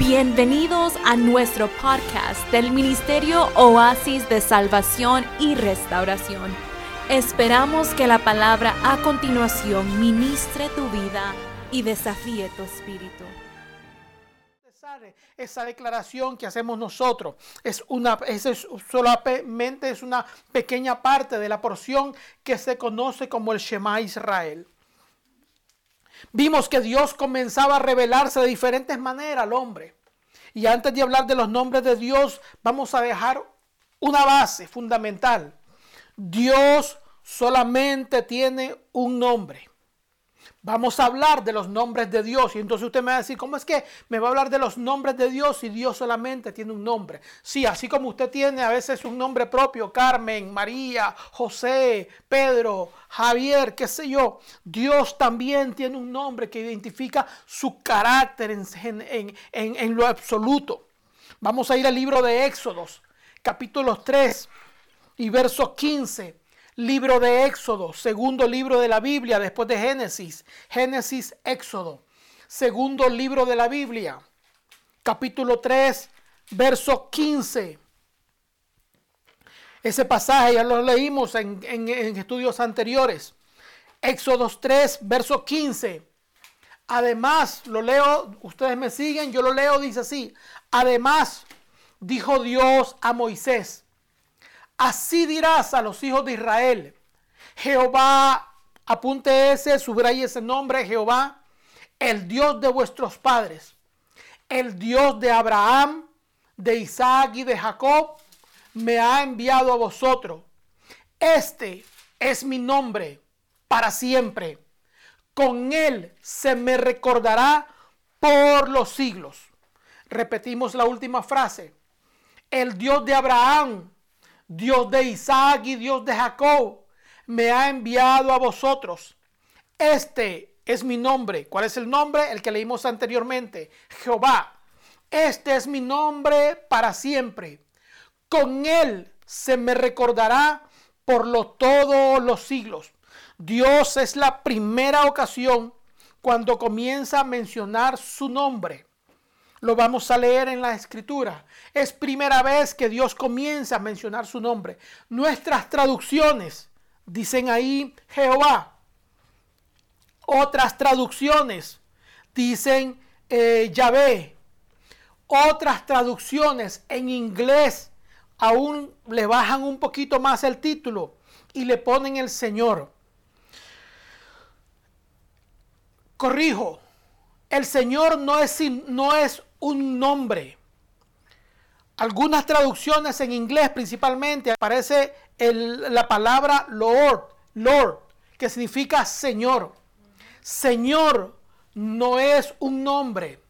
Bienvenidos a nuestro podcast del Ministerio Oasis de Salvación y Restauración. Esperamos que la palabra a continuación ministre tu vida y desafíe tu espíritu. Esa declaración que hacemos nosotros es una, es solamente es una pequeña parte de la porción que se conoce como el Shema Israel. Vimos que Dios comenzaba a revelarse de diferentes maneras al hombre. Y antes de hablar de los nombres de Dios, vamos a dejar una base fundamental. Dios solamente tiene un nombre. Vamos a hablar de los nombres de Dios. Y entonces usted me va a decir, ¿cómo es que me va a hablar de los nombres de Dios si Dios solamente tiene un nombre? Sí, así como usted tiene a veces un nombre propio, Carmen, María, José, Pedro, Javier, qué sé yo. Dios también tiene un nombre que identifica su carácter en, en lo absoluto. Vamos a ir al libro de Éxodos, capítulo 3 y verso 15 libro de Éxodo, segundo libro de la Biblia después de Génesis, Génesis, Éxodo, segundo libro de la Biblia, capítulo 3, verso 15. Ese pasaje ya lo leímos en, estudios anteriores. Éxodo 3, verso 15. Además, lo leo, ustedes me siguen, yo lo leo, dice así. Además, dijo Dios a Moisés, Así dirás a los hijos de Israel. Jehová, apunte ese, subraye ese nombre, Jehová, el Dios de vuestros padres, el Dios de Abraham, de Isaac y de Jacob, me ha enviado a vosotros. Este es mi nombre para siempre. Con él se me recordará por los siglos. Repetimos la última frase. El Dios de Abraham, Dios de Isaac y Dios de Jacob, me ha enviado a vosotros. Este es mi nombre. ¿Cuál es el nombre? El que leímos anteriormente. Jehová. Este es mi nombre para siempre. Con él se me recordará por lo, todos los siglos. Dios es la primera ocasión cuando comienza a mencionar su nombre. Lo vamos a leer en la escritura. Es primera vez que Dios comienza a mencionar su nombre. Nuestras traducciones dicen ahí Jehová. Otras traducciones dicen eh, Yahvé. Otras traducciones en inglés aún le bajan un poquito más el título y le ponen el Señor. Corrijo, el Señor no es, no es un nombre. Algunas traducciones en inglés principalmente aparece la palabra Lord, Lord, que significa Señor. Señor no es un nombre.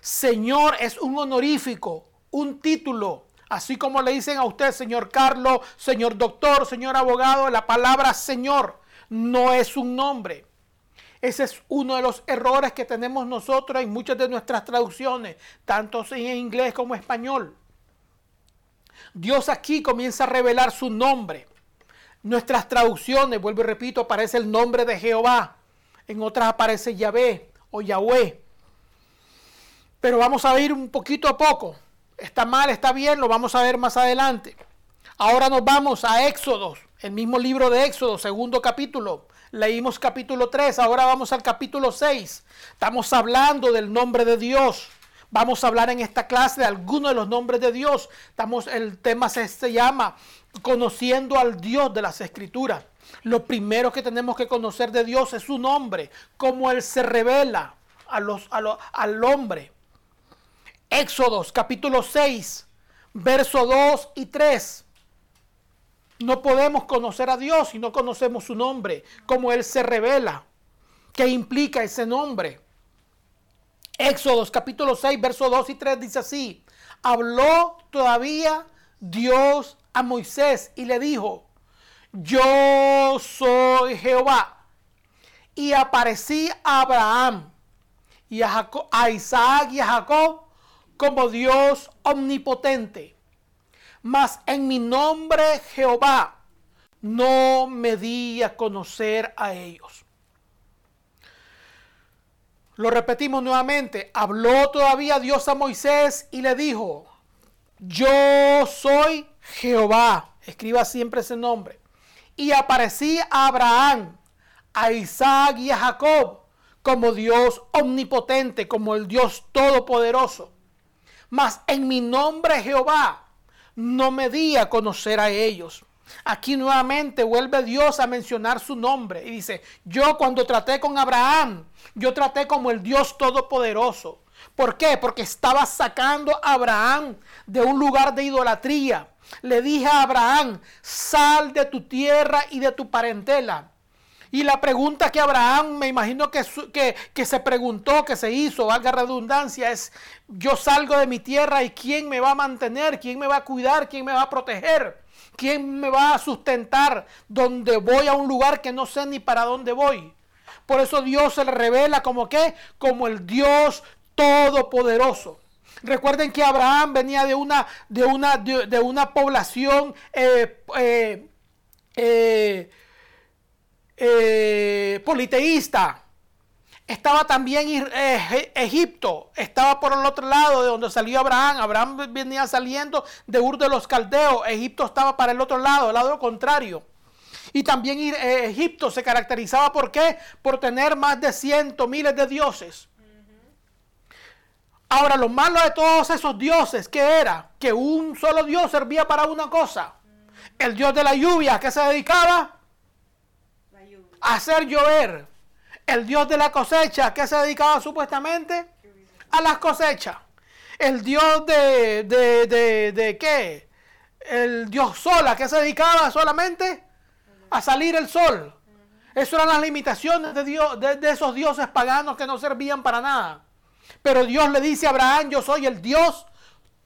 Señor es un honorífico, un título. Así como le dicen a usted, señor Carlos, señor doctor, señor abogado, la palabra Señor no es un nombre. Ese es uno de los errores que tenemos nosotros en muchas de nuestras traducciones, tanto en inglés como en español. Dios aquí comienza a revelar su nombre. Nuestras traducciones, vuelvo y repito, aparece el nombre de Jehová. En otras aparece Yahvé o Yahweh. Pero vamos a ir un poquito a poco. Está mal, está bien, lo vamos a ver más adelante. Ahora nos vamos a Éxodos, el mismo libro de Éxodo, segundo capítulo. Leímos capítulo 3, ahora vamos al capítulo 6. Estamos hablando del nombre de Dios. Vamos a hablar en esta clase de algunos de los nombres de Dios. Estamos, el tema se, llama Conociendo al Dios de las Escrituras. Lo primero que tenemos que conocer de Dios es su nombre, cómo Él se revela a los, al hombre. Éxodos capítulo 6, verso 2 y 3. No podemos conocer a Dios si no conocemos su nombre, cómo Él se revela. ¿Qué implica ese nombre? Éxodos capítulo 6, verso 2 y 3 dice así. Habló todavía Dios a Moisés y le dijo, yo soy Jehová. Y aparecí a Abraham y a Isaac y a Jacob como Dios omnipotente mas en mi nombre Jehová no me di a conocer a ellos. Lo repetimos nuevamente. Habló todavía Dios a Moisés y le dijo, yo soy Jehová. Escriba siempre ese nombre. Y aparecí a Abraham, a Isaac y a Jacob como Dios omnipotente, como el Dios todopoderoso. Mas en mi nombre Jehová no me di a conocer a ellos. Aquí nuevamente vuelve Dios a mencionar su nombre y dice, yo cuando traté con Abraham, yo traté como el Dios todopoderoso. ¿Por qué? Porque estaba sacando a Abraham de un lugar de idolatría. Le dije a Abraham, sal de tu tierra y de tu parentela. Y la pregunta que Abraham, me imagino que, que, que, se preguntó, que se hizo, valga redundancia, es, yo salgo de mi tierra y quién me va a mantener, quién me va a cuidar, quién me va a proteger, quién me va a sustentar donde voy a un lugar que no sé ni para dónde voy. Por eso Dios se le revela como que, como el Dios todopoderoso. Recuerden que Abraham venía de una, de una, de, una población eh, eh, eh, politeísta. Estaba también Egipto, estaba por el otro lado de donde salió Abraham. Abraham venía saliendo de Ur de los Caldeos. Egipto estaba para el otro lado, el lado contrario. Y también Egipto se caracterizaba por qué? Por tener más de cientos, miles de dioses. Ahora, lo malo de todos esos dioses, ¿qué era? Que un solo dios servía para una cosa. El dios de la lluvia, ¿qué se dedicaba? Hacer llover. El dios de la cosecha, ¿qué se dedicaba supuestamente? A las cosechas. El dios de, de, de, qué? El dios sola, ¿qué se dedicaba solamente? A salir el sol. Esas eran las limitaciones de, Dios, de esos dioses paganos que no servían para nada. Pero Dios le dice a Abraham, yo soy el Dios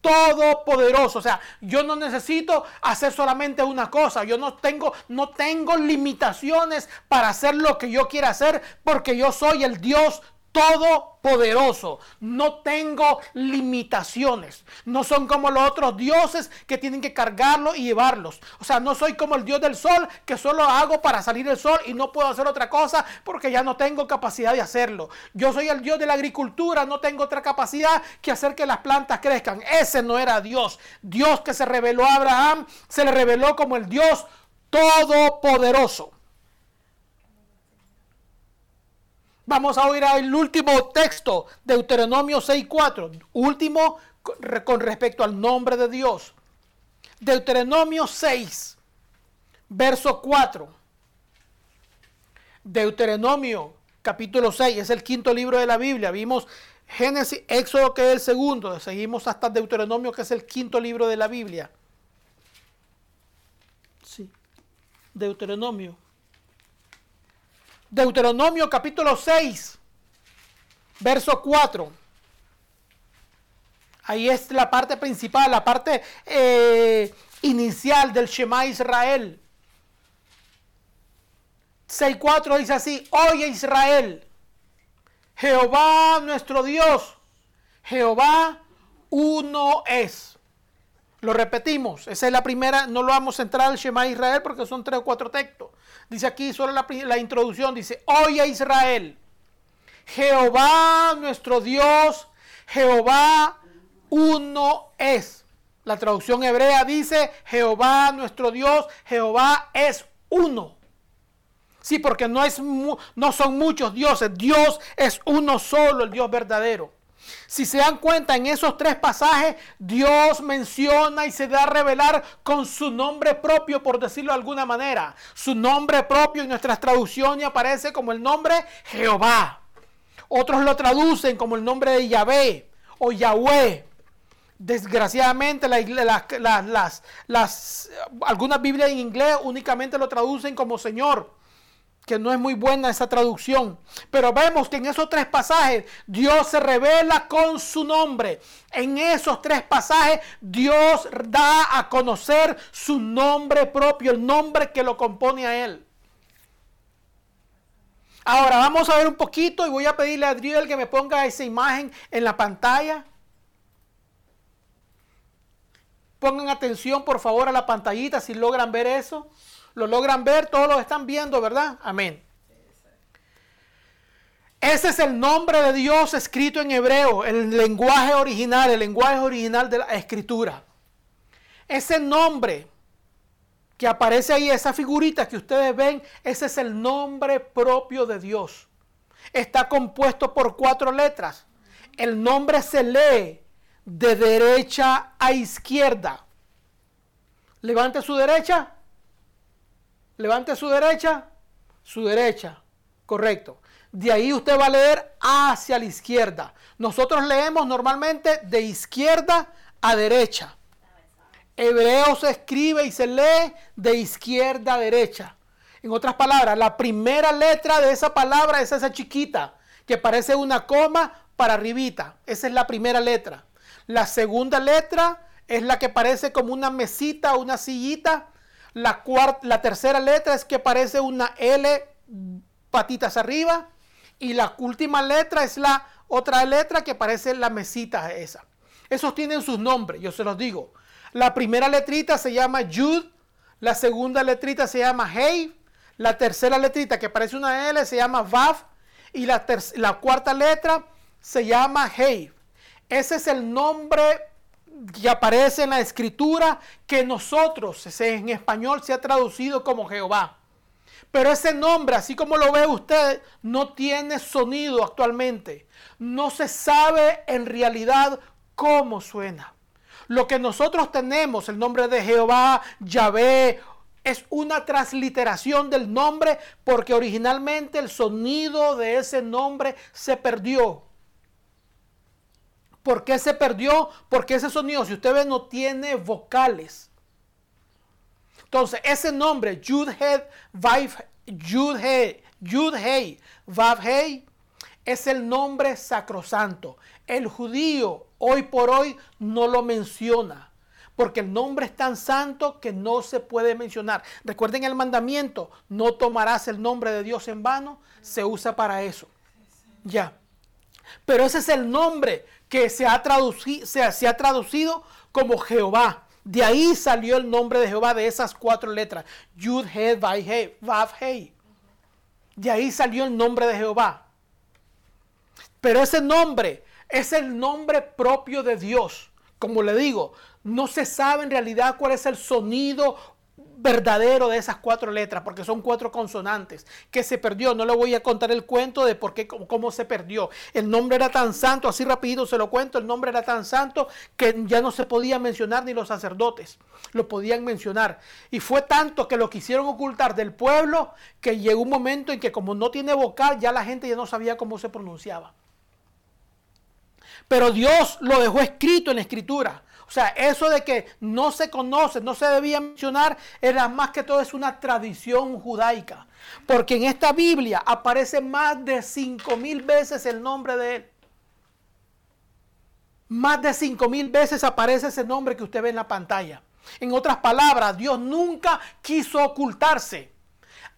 todopoderoso. O sea, yo no necesito hacer solamente una cosa. Yo no tengo, no tengo limitaciones para hacer lo que yo quiera hacer porque yo soy el Dios todopoderoso. No tengo limitaciones. No son como los otros dioses que tienen que cargarlo y llevarlos. O sea, no soy como el dios del sol que solo hago para salir el sol y no puedo hacer otra cosa porque ya no tengo capacidad de hacerlo. Yo soy el dios de la agricultura, no tengo otra capacidad que hacer que las plantas crezcan. Ese no era Dios. Dios que se reveló a Abraham se le reveló como el Dios todopoderoso. Vamos a oír el último texto, Deuteronomio 6.4, último con respecto al nombre de Dios. Deuteronomio 6, verso 4. Deuteronomio capítulo 6, es el quinto libro de la Biblia. Vimos Génesis, Éxodo que es el segundo, seguimos hasta Deuteronomio que es el quinto libro de la Biblia. Sí, Deuteronomio Deuteronomio capítulo 6, verso 4. Ahí es la parte principal, la parte eh, inicial del Shema Israel. 6.4 dice así, oye Israel, Jehová nuestro Dios, Jehová uno es. Lo repetimos, esa es la primera, no lo vamos a entrar al Shema Israel porque son tres o cuatro textos. Dice aquí solo la, introducción, dice, oye Israel, Jehová nuestro Dios, Jehová uno es. La traducción hebrea dice, Jehová nuestro Dios, Jehová es uno. Sí, porque no, es, no son muchos dioses, Dios es uno solo, el Dios verdadero. Si se dan cuenta, en esos tres pasajes Dios menciona y se da a revelar con su nombre propio, por decirlo de alguna manera. Su nombre propio en nuestras traducciones aparece como el nombre Jehová. Otros lo traducen como el nombre de Yahvé o Yahweh. Desgraciadamente, las, algunas Biblias en inglés únicamente lo traducen como Señor que no es muy buena esa traducción. Pero vemos que en esos tres pasajes Dios se revela con su nombre. En esos tres pasajes Dios da a conocer su nombre propio, el nombre que lo compone a Él. Ahora vamos a ver un poquito y voy a pedirle a Adriel que me ponga esa imagen en la pantalla. Pongan atención por favor a la pantallita si logran ver eso. ¿Lo logran ver? Todos lo están viendo, ¿verdad? Amén. Ese es el nombre de Dios escrito en hebreo, el lenguaje original, el lenguaje original de la escritura. Ese nombre que aparece ahí, esa figurita que ustedes ven, ese es el nombre propio de Dios. Está compuesto por cuatro letras. El nombre se lee de derecha a izquierda. Levante su derecha. Levante su derecha. Su derecha. Correcto. De ahí usted va a leer hacia la izquierda. Nosotros leemos normalmente de izquierda a derecha. Hebreo se escribe y se lee de izquierda a derecha. En otras palabras, la primera letra de esa palabra es esa chiquita, que parece una coma para arribita. Esa es la primera letra. La segunda letra es la que parece como una mesita, una sillita. La, la tercera letra es que parece una L patitas arriba. Y la última letra es la otra letra que parece la mesita esa. Esos tienen sus nombres, yo se los digo. La primera letrita se llama Yud, la segunda letrita se llama Hey, la tercera letrita que parece una L se llama Vav y la, la cuarta letra se llama Hey. Ese es el nombre que aparece en la escritura que nosotros, en español se ha traducido como Jehová. Pero ese nombre, así como lo ve usted, no tiene sonido actualmente. No se sabe en realidad cómo suena. Lo que nosotros tenemos, el nombre de Jehová, Yahvé, es una transliteración del nombre porque originalmente el sonido de ese nombre se perdió. ¿Por qué se perdió? Porque ese sonido, si usted ve, no tiene vocales. Entonces, ese nombre, Yud-He, Yud-He, Vav-He, es el nombre sacrosanto. El judío hoy por hoy no lo menciona. Porque el nombre es tan santo que no se puede mencionar. Recuerden el mandamiento, no tomarás el nombre de Dios en vano, se usa para eso. Ya. Pero ese es el nombre que se ha, traducido, se, ha traducido como Jehová. De ahí salió el nombre de Jehová de esas cuatro letras. Yud, He, Vav, He. De ahí salió el nombre de Jehová. Pero ese nombre es el nombre propio de Dios. Como le digo, no se sabe en realidad cuál es el sonido verdadero de esas cuatro letras, porque son cuatro consonantes, que se perdió. No le voy a contar el cuento de por qué, cómo, se perdió. El nombre era tan santo, así rapidito se lo cuento, el nombre era tan santo que ya no se podía mencionar ni los sacerdotes lo podían mencionar. Y fue tanto que lo quisieron ocultar del pueblo que llegó un momento en que como no tiene vocal, ya la gente ya no sabía cómo se pronunciaba. Pero Dios lo dejó escrito en la escritura. O sea, eso de que no se conoce, no se debía mencionar, era más que todo es una tradición judaica. Porque en esta Biblia aparece más de cinco mil veces el nombre de él. Más de cinco mil veces aparece ese nombre que usted ve en la pantalla. En otras palabras, Dios nunca quiso ocultarse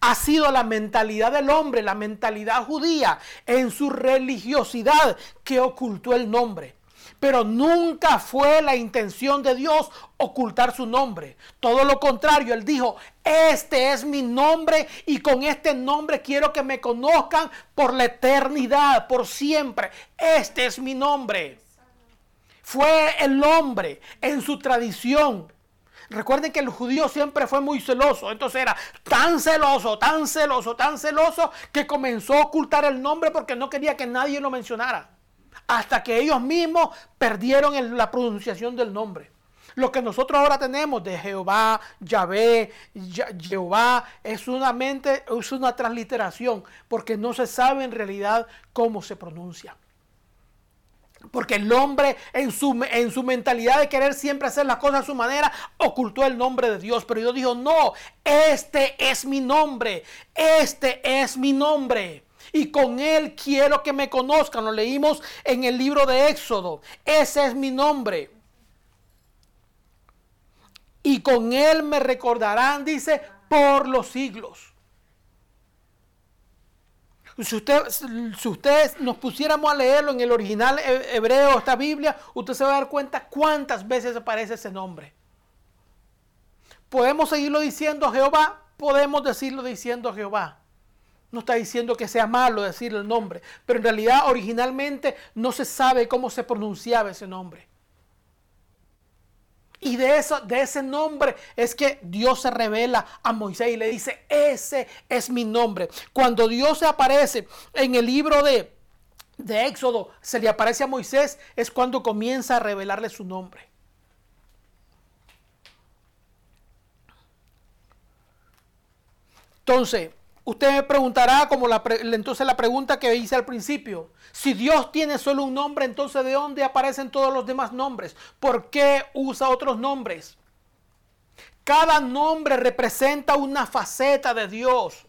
ha sido la mentalidad del hombre, la mentalidad judía, en su religiosidad que ocultó el nombre. Pero nunca fue la intención de Dios ocultar su nombre. Todo lo contrario, Él dijo, este es mi nombre y con este nombre quiero que me conozcan por la eternidad, por siempre. Este es mi nombre. Fue el hombre en su tradición Recuerden que el judío siempre fue muy celoso. Entonces era tan celoso, tan celoso, tan celoso que comenzó a ocultar el nombre porque no quería que nadie lo mencionara. Hasta que ellos mismos perdieron la pronunciación del nombre. Lo que nosotros ahora tenemos de Jehová, Yahvé, Jehová, es una, mente, es una transliteración porque no se sabe en realidad cómo se pronuncia. Porque el hombre en su, en su mentalidad de querer siempre hacer las cosas a su manera, ocultó el nombre de Dios. Pero Dios dijo, no, este es mi nombre, este es mi nombre. Y con él quiero que me conozcan. Lo leímos en el libro de Éxodo. Ese es mi nombre. Y con él me recordarán, dice, por los siglos. Si, usted, si ustedes nos pusiéramos a leerlo en el original hebreo, esta Biblia, usted se va a dar cuenta cuántas veces aparece ese nombre. Podemos seguirlo diciendo Jehová, podemos decirlo diciendo Jehová. No está diciendo que sea malo decir el nombre, pero en realidad originalmente no se sabe cómo se pronunciaba ese nombre. Y de, eso, de ese nombre es que Dios se revela a Moisés y le dice, ese es mi nombre. Cuando Dios se aparece en el libro de, de Éxodo, se le aparece a Moisés, es cuando comienza a revelarle su nombre. Entonces, usted me preguntará, como entonces la pregunta que hice al principio, si Dios tiene solo un nombre, entonces ¿de dónde aparecen todos los demás nombres? ¿Por qué usa otros nombres? Cada nombre representa una faceta de Dios,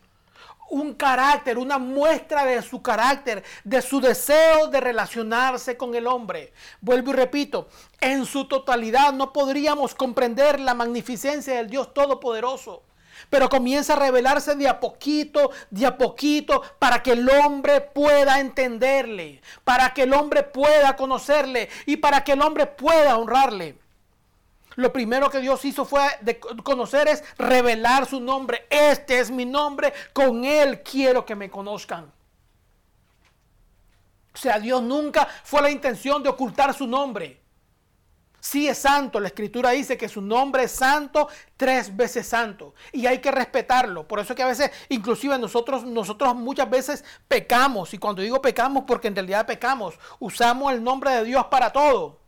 un carácter, una muestra de su carácter, de su deseo de relacionarse con el hombre. Vuelvo y repito, en su totalidad no podríamos comprender la magnificencia del Dios Todopoderoso pero comienza a revelarse de a poquito, de a poquito, para que el hombre pueda entenderle, para que el hombre pueda conocerle y para que el hombre pueda honrarle. Lo primero que Dios hizo fue de conocer es revelar su nombre. Este es mi nombre, con él quiero que me conozcan. O sea, Dios nunca fue la intención de ocultar su nombre. Sí es santo, la escritura dice que su nombre es santo, tres veces santo, y hay que respetarlo. Por eso que a veces, inclusive nosotros, nosotros muchas veces pecamos, y cuando digo pecamos, porque en realidad pecamos, usamos el nombre de Dios para todo.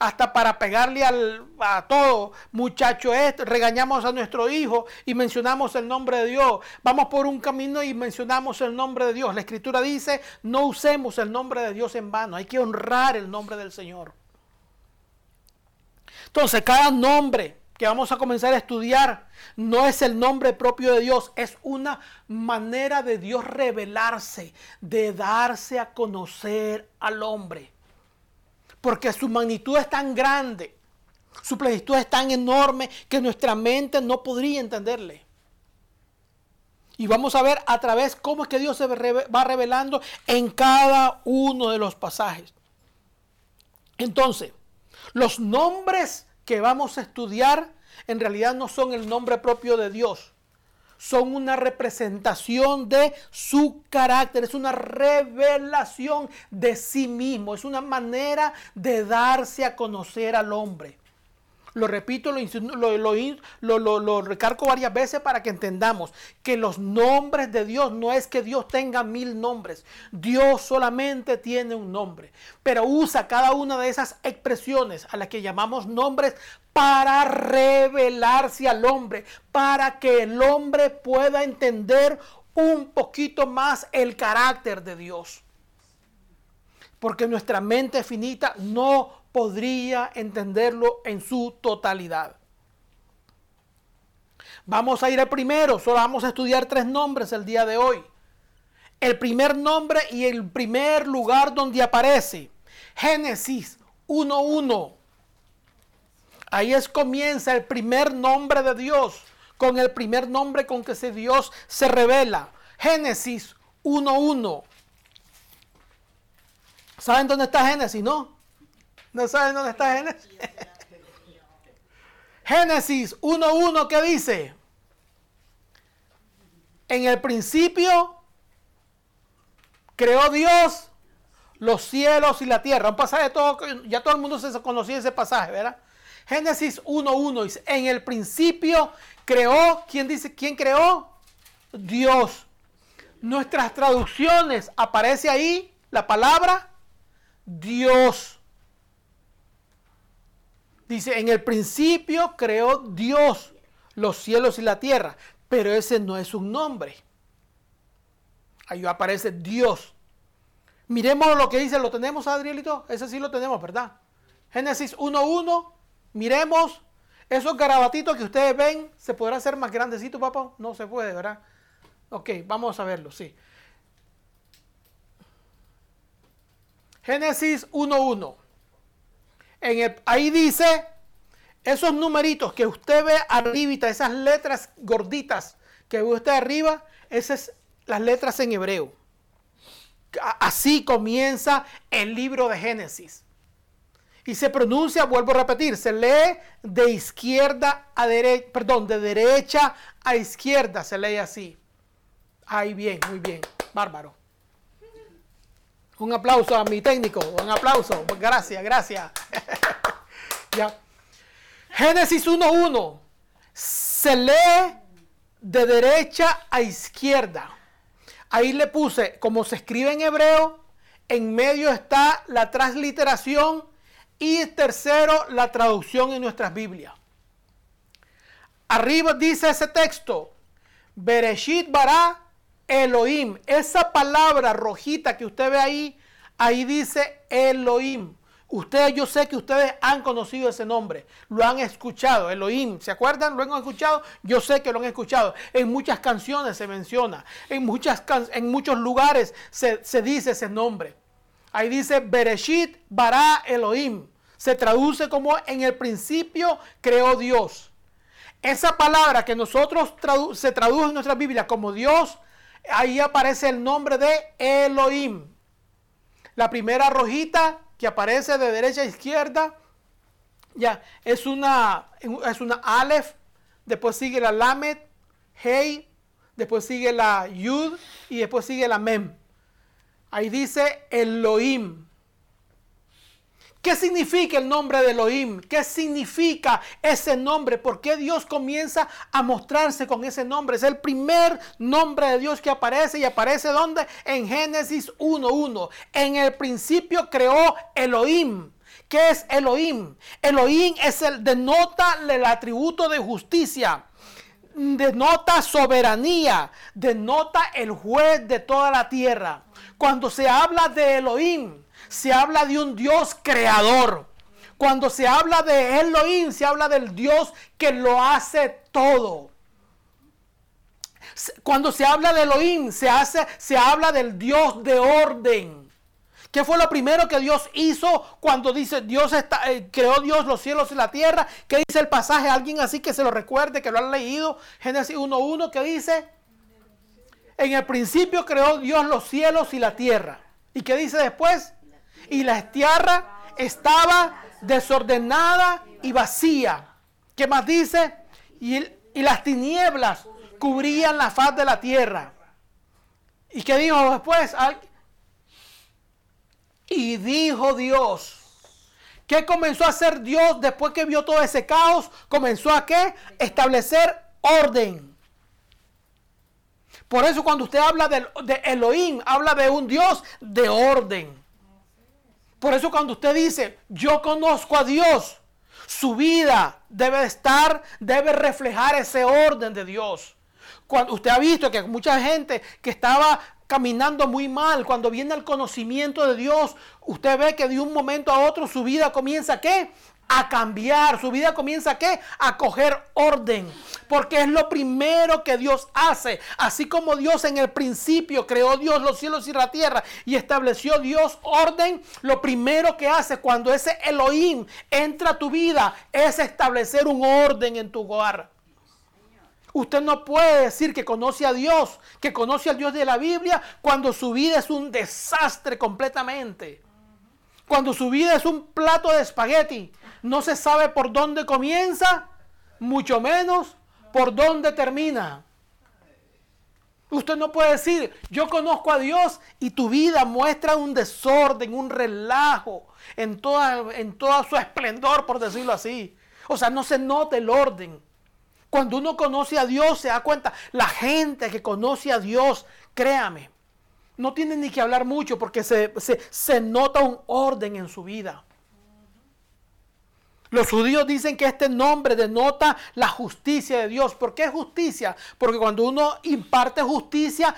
Hasta para pegarle al, a todo, muchacho, esto, regañamos a nuestro hijo y mencionamos el nombre de Dios. Vamos por un camino y mencionamos el nombre de Dios. La escritura dice, no usemos el nombre de Dios en vano, hay que honrar el nombre del Señor. Entonces, cada nombre que vamos a comenzar a estudiar no es el nombre propio de Dios, es una manera de Dios revelarse, de darse a conocer al hombre. Porque su magnitud es tan grande, su plenitud es tan enorme que nuestra mente no podría entenderle. Y vamos a ver a través cómo es que Dios se va revelando en cada uno de los pasajes. Entonces, los nombres que vamos a estudiar en realidad no son el nombre propio de Dios. Son una representación de su carácter, es una revelación de sí mismo, es una manera de darse a conocer al hombre. Lo repito, lo, lo, lo, recargo varias veces para que entendamos que los nombres de Dios no es que Dios tenga mil nombres. Dios solamente tiene un nombre. Pero usa cada una de esas expresiones a las que llamamos nombres para revelarse al hombre, para que el hombre pueda entender un poquito más el carácter de Dios. Porque nuestra mente finita no podría entenderlo en su totalidad. Vamos a ir al primero, solo vamos a estudiar tres nombres el día de hoy. El primer nombre y el primer lugar donde aparece. Génesis 1.1. Ahí es comienza el primer nombre de Dios, con el primer nombre con que Dios se revela. Génesis 1.1. ¿Saben dónde está Génesis, no? ¿No saben dónde está Génesis? Génesis 1.1 ¿qué dice? En el principio creó Dios los cielos y la tierra. Un pasaje todo, ya todo el mundo se conocía ese pasaje, ¿verdad? Génesis 1.1 dice, en el principio creó, ¿quién dice? ¿Quién creó? Dios. Nuestras traducciones aparece ahí la palabra Dios. Dice, en el principio creó Dios los cielos y la tierra, pero ese no es un nombre. Ahí aparece Dios. Miremos lo que dice, ¿lo tenemos, Adrielito? Ese sí lo tenemos, ¿verdad? Génesis 1.1, miremos esos garabatitos que ustedes ven, ¿se podrá hacer más grandecito, papá? No se puede, ¿verdad? Ok, vamos a verlo, sí. Génesis 1.1 ahí dice, esos numeritos que usted ve arribita, esas letras gorditas que ve usted arriba, esas son las letras en hebreo. Así comienza el libro de Génesis. Y se pronuncia, vuelvo a repetir, se lee de izquierda a derecha, perdón, de derecha a izquierda, se lee así. Ahí bien, muy bien. Bárbaro. Un aplauso a mi técnico. Un aplauso. Gracias, gracias. ya. Génesis 1.1. Se lee de derecha a izquierda. Ahí le puse, como se escribe en hebreo, en medio está la transliteración y tercero, la traducción en nuestras Biblias. Arriba dice ese texto, Bereshit bara Elohim. Esa palabra rojita que usted ve ahí, ahí dice Elohim. Ustedes, yo sé que ustedes han conocido ese nombre, lo han escuchado, Elohim, ¿se acuerdan? ¿Lo han escuchado? Yo sé que lo han escuchado. En muchas canciones se menciona, en, muchas en muchos lugares se, se dice ese nombre. Ahí dice Bereshit bara Elohim. Se traduce como en el principio creó Dios. Esa palabra que nosotros se traduce en nuestra Biblia como Dios, ahí aparece el nombre de Elohim. La primera rojita que aparece de derecha a izquierda, ya, es una, es una Aleph, después sigue la Lamed, Hey, después sigue la Yud y después sigue la Mem. Ahí dice Elohim. ¿Qué significa el nombre de Elohim? ¿Qué significa ese nombre? ¿Por qué Dios comienza a mostrarse con ese nombre? Es el primer nombre de Dios que aparece y aparece ¿dónde? En Génesis 1.1. En el principio creó Elohim. ¿Qué es Elohim? Elohim es el denota el atributo de justicia denota soberanía, denota el juez de toda la tierra. Cuando se habla de Elohim, se habla de un Dios creador. Cuando se habla de Elohim, se habla del Dios que lo hace todo. Cuando se habla de Elohim, se, hace, se habla del Dios de orden. ¿Qué fue lo primero que Dios hizo cuando dice Dios está, eh, creó Dios los cielos y la tierra? ¿Qué dice el pasaje? Alguien así que se lo recuerde, que lo han leído. Génesis 1.1 que dice, en el principio creó Dios los cielos y la tierra. ¿Y qué dice después? Y la tierra estaba desordenada y vacía. ¿Qué más dice? Y, las tinieblas cubrían la faz de la tierra. ¿Y qué dijo después? Y dijo Dios. ¿Qué comenzó a hacer Dios después que vio todo ese caos? Comenzó a qué? Establecer orden. Por eso cuando usted habla de, de Elohim, habla de un Dios de orden. Por eso cuando usted dice, yo conozco a Dios, su vida debe estar, debe reflejar ese orden de Dios. Cuando usted ha visto que mucha gente que estaba caminando muy mal, cuando viene el conocimiento de Dios, usted ve que de un momento a otro su vida comienza ¿qué? A cambiar, su vida comienza qué? A coger orden, porque es lo primero que Dios hace, así como Dios en el principio creó Dios los cielos y la tierra y estableció Dios orden, lo primero que hace cuando ese Elohim entra a tu vida es establecer un orden en tu hogar. Usted no puede decir que conoce a Dios, que conoce al Dios de la Biblia, cuando su vida es un desastre completamente. Cuando su vida es un plato de espagueti, no se sabe por dónde comienza, mucho menos por dónde termina. Usted no puede decir, yo conozco a Dios y tu vida muestra un desorden, un relajo en toda, en todo su esplendor, por decirlo así. O sea, no se nota el orden. Cuando uno conoce a Dios, se da cuenta, la gente que conoce a Dios, créame, no tiene ni que hablar mucho porque se, se, se nota un orden en su vida. Los judíos dicen que este nombre denota la justicia de Dios. ¿Por qué justicia? Porque cuando uno imparte justicia,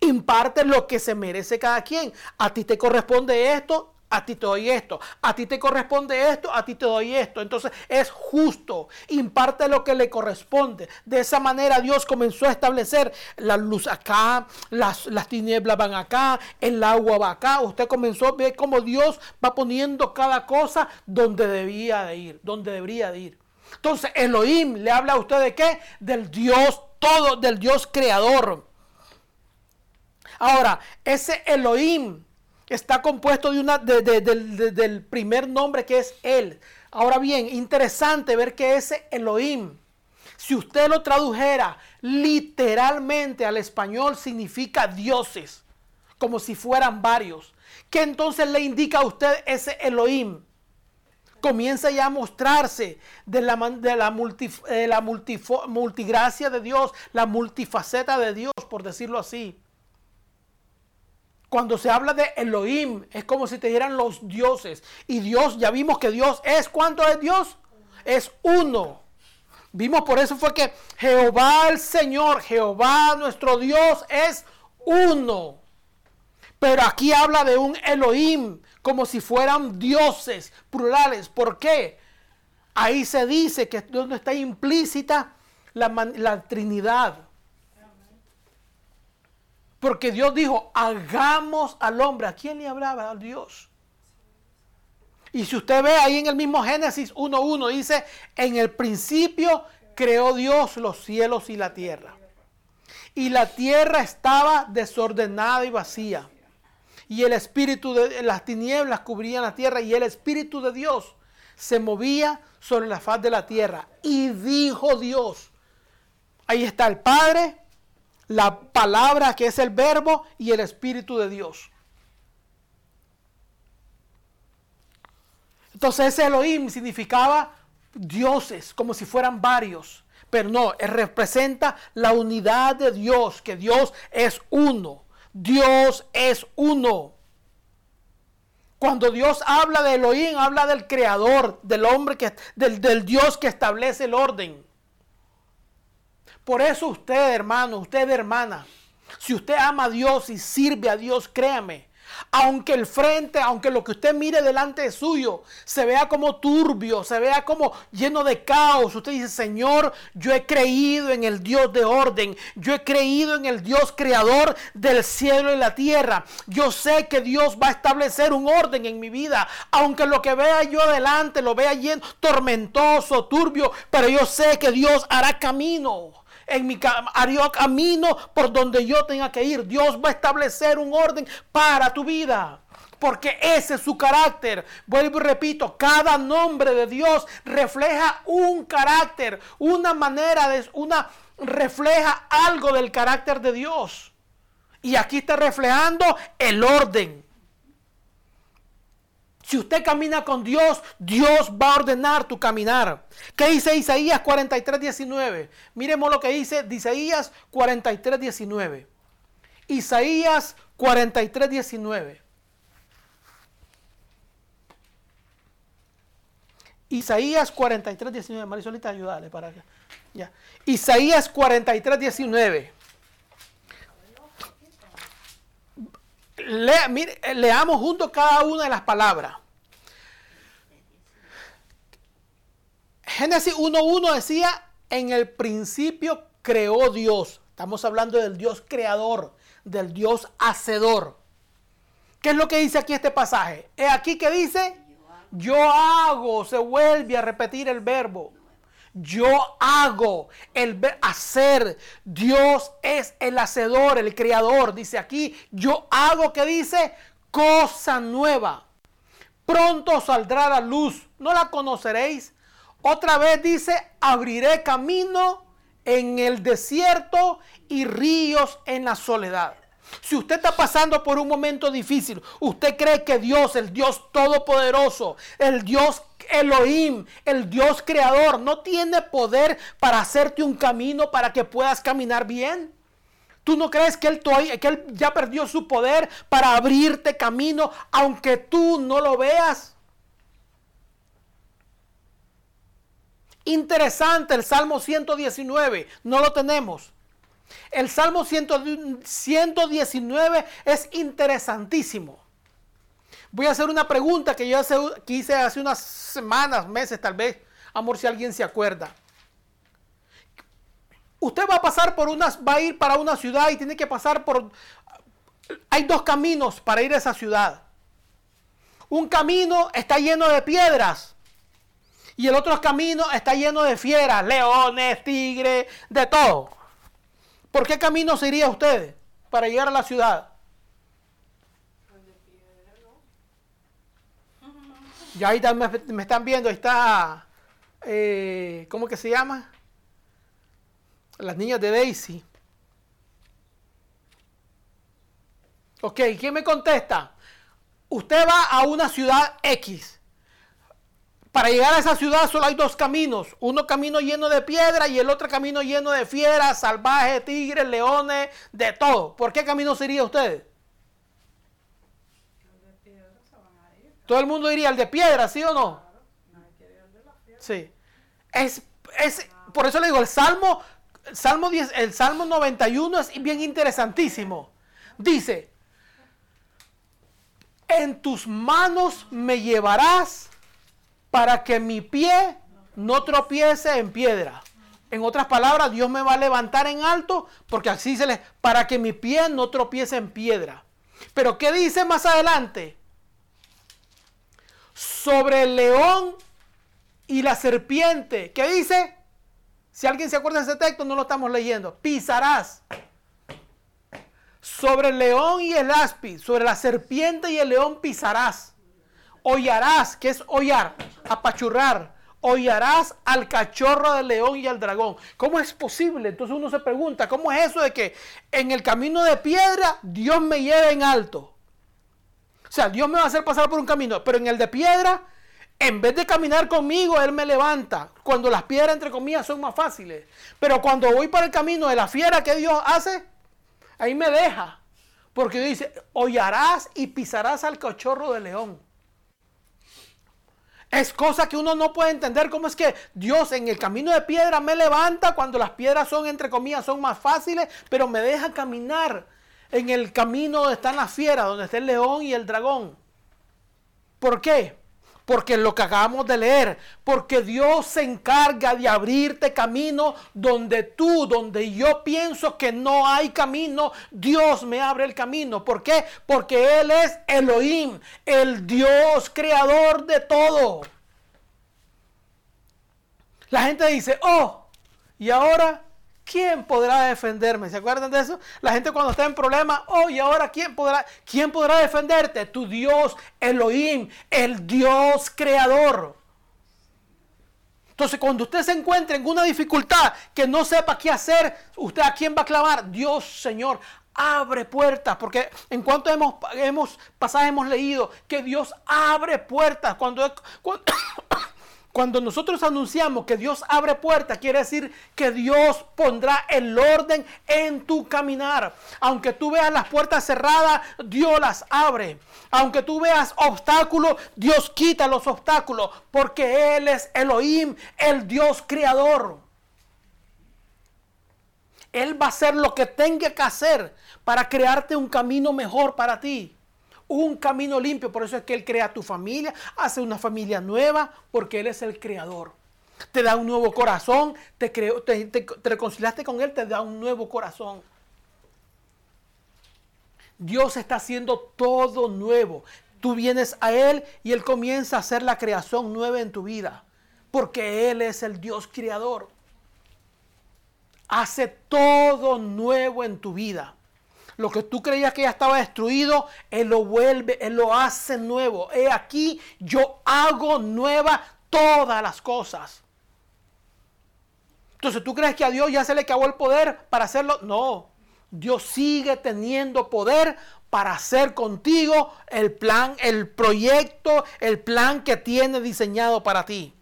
imparte lo que se merece cada quien. A ti te corresponde esto, a ti te doy esto, a ti te corresponde esto, a ti te doy esto. Entonces es justo, imparte lo que le corresponde. De esa manera Dios comenzó a establecer la luz acá, las, las tinieblas van acá, el agua va acá. Usted comenzó a ver cómo Dios va poniendo cada cosa donde debía de ir, donde debería de ir. Entonces Elohim le habla a usted de qué? Del Dios todo, del Dios creador. Ahora, ese Elohim está compuesto de una, del primer nombre que es Él. Ahora bien, interesante ver que ese Elohim Si usted lo tradujera literalmente al español, significa dioses, como si fueran varios. ¿Qué entonces le indica a usted ese Elohim? Comienza ya a mostrarse de la, de la, la multigracia de Dios, la multifaceta de Dios, por decirlo así. Cuando se habla de Elohim, es como si te dieran los dioses. Y Dios, ya vimos que Dios es, ¿cuánto es Dios? Es uno. Vimos por eso fue que Jehová el Señor, Jehová nuestro Dios es uno. Pero aquí habla de un Elohim, como si fueran dioses plurales. ¿Por qué? Ahí se dice que donde está implícita la, la Trinidad. Porque Dios dijo, hagamos al hombre. ¿A quién le hablaba? A Dios. Y si usted ve ahí en el mismo Génesis 1.1, dice, en el principio creó Dios los cielos y la tierra. Y la tierra estaba desordenada y vacía. Y el espíritu de las tinieblas cubrían la tierra y el espíritu de Dios se movía sobre la faz de la tierra. Y dijo Dios, ahí está el Padre, la palabra que es el verbo y el Espíritu de Dios. Entonces ese Elohim significaba dioses, como si fueran varios. Pero no, representa la unidad de Dios, que Dios es uno. Dios es uno. Cuando Dios habla de Elohim, habla del creador, del hombre, que, del, del Dios que establece el orden. Por eso usted, hermano, usted, hermana, si usted ama a Dios y sirve a Dios, créame, aunque el frente, aunque lo que usted mire delante de suyo se vea como turbio, se vea como lleno de caos, usted dice, Señor, yo he creído en el Dios de orden, yo he creído en el Dios creador del cielo y la tierra. Yo sé que Dios va a establecer un orden en mi vida, aunque lo que vea yo adelante lo vea lleno, tormentoso, turbio, pero yo sé que Dios hará camino en mi camino por donde yo tenga que ir. Dios va a establecer un orden para tu vida. Porque ese es su carácter. Vuelvo y repito, cada nombre de Dios refleja un carácter, una manera de una refleja algo del carácter de Dios. Y aquí está reflejando el orden. Si usted camina con Dios, Dios va a ordenar tu caminar. ¿Qué dice Isaías 43, 19? Miremos lo que dice Isaías 43, 19. Isaías 43, 19. Isaías 43, 19. Marisolita, ayúdale para acá. Ya. Isaías 43, 19. Leamos juntos cada una de las palabras. Génesis 1.1 decía, en el principio creó Dios. Estamos hablando del Dios creador, del Dios hacedor. ¿Qué es lo que dice aquí este pasaje? Es aquí que dice, yo hago, se vuelve a repetir el verbo. Yo hago el hacer. Dios es el hacedor, el creador. Dice aquí, yo hago que dice cosa nueva. Pronto saldrá la luz. No la conoceréis. Otra vez dice, abriré camino en el desierto y ríos en la soledad. Si usted está pasando por un momento difícil, usted cree que Dios, el Dios todopoderoso, el Dios Elohim, el Dios creador, no tiene poder para hacerte un camino para que puedas caminar bien. ¿Tú no crees que él, que él ya perdió su poder para abrirte camino aunque tú no lo veas? Interesante el Salmo 119, no lo tenemos. El Salmo 119 es interesantísimo. Voy a hacer una pregunta que yo hice hace unas semanas, meses tal vez. Amor, si alguien se acuerda. Usted va a pasar por unas, va a ir para una ciudad y tiene que pasar por... Hay dos caminos para ir a esa ciudad. Un camino está lleno de piedras. Y el otro camino está lleno de fieras, leones, tigres, de todo. ¿Por qué camino se iría usted para llegar a la ciudad? Ya ahí me, están viendo, ahí está, eh, ¿cómo que se llama? las niñas de Daisy. Ok, ¿quién me contesta? Usted va a una ciudad X. Para llegar a esa ciudad solo hay dos caminos. Uno camino lleno de piedra y el otro camino lleno de fieras, salvajes, tigres, leones, de todo. ¿Por qué camino sería usted? Todo el mundo iría al de piedra, ¿sí o no? Sí. Es, es, por eso le digo, el Salmo, el Salmo, 10, el Salmo 91 es bien interesantísimo. Dice, en tus manos me llevarás para que mi pie no tropiece en piedra. En otras palabras, Dios me va a levantar en alto porque así se le para que mi pie no tropiece en piedra. Pero ¿qué dice más adelante? Sobre el león y la serpiente. ¿Qué dice? Si alguien se acuerda de ese texto, no lo estamos leyendo. Pisarás sobre el león y el aspi, sobre la serpiente y el león pisarás hollarás, que es hollar, apachurrar, hollarás al cachorro del león y al dragón. ¿Cómo es posible? Entonces uno se pregunta, ¿cómo es eso de que en el camino de piedra Dios me lleve en alto? O sea, Dios me va a hacer pasar por un camino, pero en el de piedra, en vez de caminar conmigo, Él me levanta. Cuando las piedras, entre comillas, son más fáciles. Pero cuando voy por el camino de la fiera que Dios hace, ahí me deja. Porque dice, hollarás y pisarás al cachorro del león. Es cosa que uno no puede entender cómo es que Dios en el camino de piedra me levanta cuando las piedras son, entre comillas, son más fáciles, pero me deja caminar en el camino donde están las fieras, donde está el león y el dragón. ¿Por qué? Porque lo que acabamos de leer, porque Dios se encarga de abrirte camino donde tú, donde yo pienso que no hay camino, Dios me abre el camino. ¿Por qué? Porque Él es Elohim, el Dios creador de todo. La gente dice, oh, y ahora, ¿quién podrá defenderme? ¿Se acuerdan de eso? La gente cuando está en problemas, oh, ahora, ¿quién podrá, quién podrá defenderte? Tu Dios, Elohim, el Dios creador. Entonces, cuando usted se encuentre en una dificultad que no sepa qué hacer, ¿usted a quién va a clamar? Dios, Señor, abre puertas, porque en cuanto hemos, hemos pasado, hemos leído que Dios abre puertas. Cuando, cuando, cuando nosotros anunciamos que Dios abre puertas, quiere decir que Dios pondrá el orden en tu caminar. Aunque tú veas las puertas cerradas, Dios las abre. Aunque tú veas obstáculos, Dios quita los obstáculos, porque Él es Elohim, el Dios creador. Él va a hacer lo que tenga que hacer para crearte un camino mejor para ti un camino limpio. Por eso es que Él crea tu familia, hace una familia nueva, porque Él es el creador. Te da un nuevo corazón, te, te, reconciliaste con Él, te da un nuevo corazón. Dios está haciendo todo nuevo. Tú vienes a Él y Él comienza a hacer la creación nueva en tu vida. Porque Él es el Dios creador. Hace todo nuevo en tu vida. Lo que tú creías que ya estaba destruido, Él lo vuelve, Él lo hace nuevo. He aquí, yo hago nueva todas las cosas. Entonces, ¿tú crees que a Dios ya se le acabó el poder para hacerlo? No. Dios sigue teniendo poder para hacer contigo el plan, el proyecto, el plan que tiene diseñado para ti.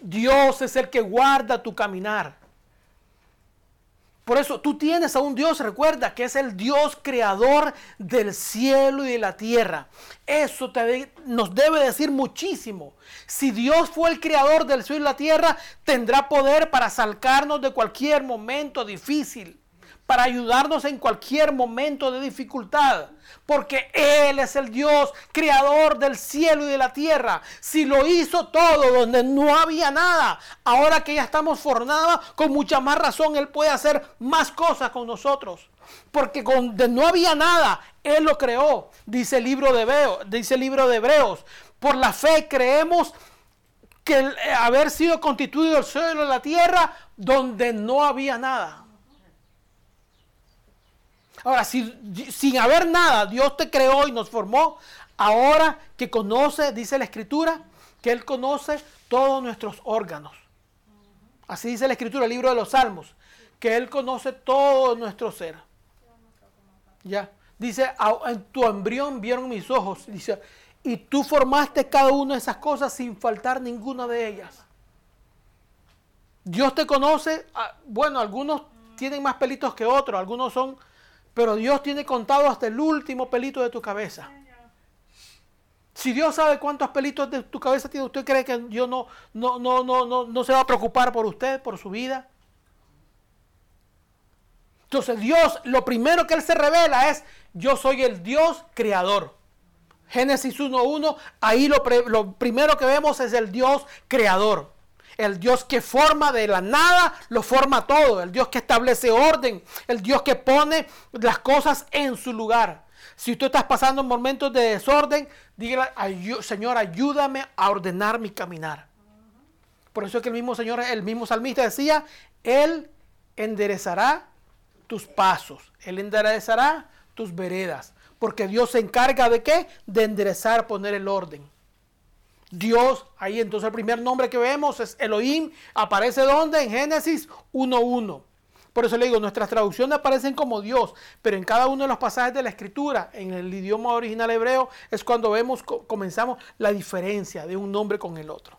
Dios es el que guarda tu caminar. Por eso tú tienes a un Dios, recuerda, que es el Dios creador del cielo y de la tierra. Eso nos debe decir muchísimo. Si Dios fue el creador del cielo y la tierra, tendrá poder para sacarnos de cualquier momento difícil para ayudarnos en cualquier momento de dificultad. Porque Él es el Dios, creador del cielo y de la tierra. Si lo hizo todo donde no había nada, ahora que ya estamos formados, con mucha más razón Él puede hacer más cosas con nosotros. Porque donde no había nada, Él lo creó. Dice el libro de Hebreos, dice el libro de Hebreos. Por la fe creemos que haber sido constituido el cielo y la tierra donde no había nada. Ahora, si, sin haber nada, Dios te creó y nos formó. Ahora que conoce, dice la escritura, que Él conoce todos nuestros órganos. Así dice la escritura, el libro de los Salmos, que Él conoce todo nuestro ser. Ya. Dice, en tu embrión vieron mis ojos. Dice, y tú formaste cada una de esas cosas sin faltar ninguna de ellas. Dios te conoce, ah, bueno, algunos tienen más pelitos que otros, algunos son, pero Dios tiene contado hasta el último pelito de tu cabeza. Si Dios sabe cuántos pelitos de tu cabeza tiene, ¿usted cree que Dios no, no, no, no, no, no se va a preocupar por usted, por su vida? Entonces Dios, lo primero que Él se revela es, yo soy el Dios creador. Génesis 1.1, ahí lo, lo primero que vemos es el Dios creador. El Dios que forma de la nada, lo forma todo. El Dios que establece orden. El Dios que pone las cosas en su lugar. Si tú estás pasando momentos de desorden, dígale, Señor, ayúdame a ordenar mi caminar. Por eso es que el mismo Señor, el mismo salmista decía, Él enderezará tus pasos. Él enderezará tus veredas. Porque Dios se encarga de qué? De enderezar, poner el orden. Dios, ahí entonces el primer nombre que vemos es Elohim. ¿Aparece dónde? En Génesis 1.1. Por eso le digo, nuestras traducciones aparecen como Dios, pero en cada uno de los pasajes de la escritura, en el idioma original hebreo, es cuando vemos, comenzamos la diferencia de un nombre con el otro.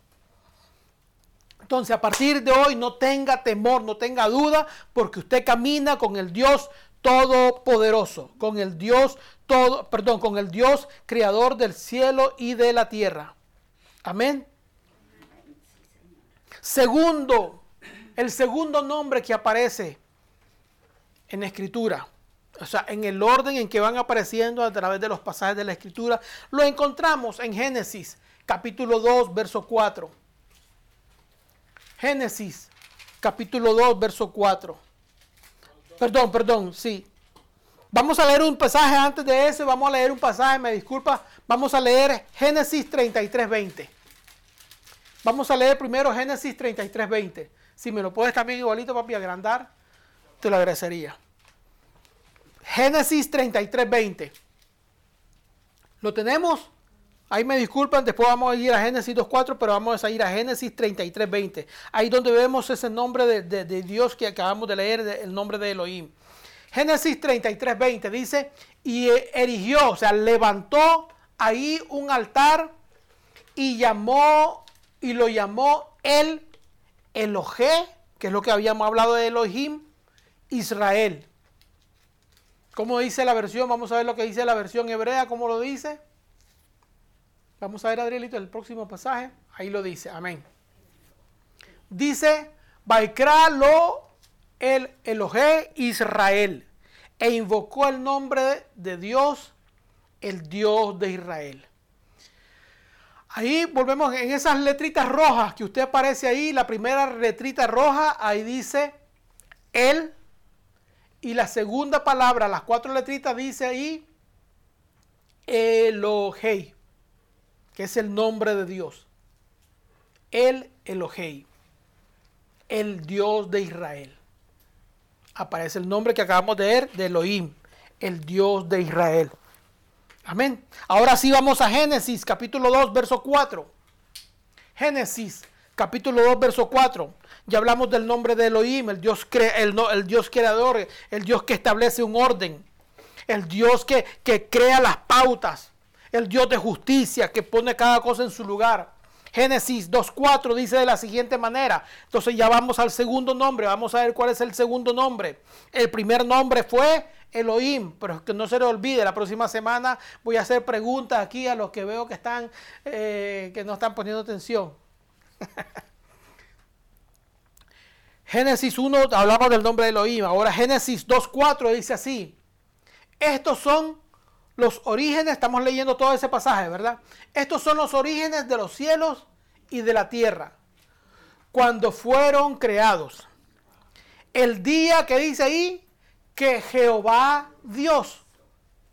Entonces, a partir de hoy, no tenga temor, no tenga duda, porque usted camina con el Dios todopoderoso, con el Dios todo, perdón, con el Dios creador del cielo y de la tierra. Amén. Segundo, el segundo nombre que aparece en escritura, o sea, en el orden en que van apareciendo a través de los pasajes de la escritura, lo encontramos en Génesis capítulo 2, verso 4. Génesis capítulo 2, verso 4. Perdón, perdón, sí. Vamos a leer un pasaje antes de ese, vamos a leer un pasaje, me disculpa, vamos a leer Génesis 33, 20. Vamos a leer primero Génesis 33, 20. Si me lo puedes también igualito, papi, agrandar, te lo agradecería. Génesis 33, 20. ¿Lo tenemos? Ahí me disculpan, después vamos a ir a Génesis 2.4, pero vamos a ir a Génesis 33.20. Ahí donde vemos ese nombre de, Dios que acabamos de leer, el nombre de Elohim. Génesis 33.20 dice, y erigió, o sea, levantó ahí un altar y llamó, y lo llamó el Elohe, que es lo que habíamos hablado de Elohim, Israel. ¿Cómo dice la versión? Vamos a ver lo que dice la versión hebrea, ¿cómo lo dice? Vamos a ver, Adrielito, el próximo pasaje. Ahí lo dice, amén. Dice, Baikra lo el Elohe Israel e invocó el nombre de Dios, el Dios de Israel. Ahí volvemos en esas letritas rojas que usted aparece ahí, la primera letrita roja, ahí dice él. Y la segunda palabra, las cuatro letritas, dice ahí Elohei, que es el nombre de Dios. El Elohei, el Dios de Israel aparece el nombre que acabamos de ver de Elohim, el Dios de Israel. Amén. Ahora sí vamos a Génesis capítulo 2, verso 4. Génesis capítulo 2, verso 4. Ya hablamos del nombre de Elohim, el Dios, el, el Dios creador, el Dios que establece un orden, el Dios que, que crea las pautas, el Dios de justicia que pone cada cosa en su lugar. Génesis 2.4 dice de la siguiente manera. Entonces ya vamos al segundo nombre. Vamos a ver cuál es el segundo nombre. El primer nombre fue Elohim. Pero que no se le olvide, la próxima semana voy a hacer preguntas aquí a los que veo que están, eh, que no están poniendo atención. Génesis 1 hablamos del nombre de Elohim. Ahora Génesis 2.4 dice así. Estos son los orígenes, estamos leyendo todo ese pasaje, ¿verdad? Estos son los orígenes de los cielos y de la tierra, cuando fueron creados. El día que dice ahí que Jehová Dios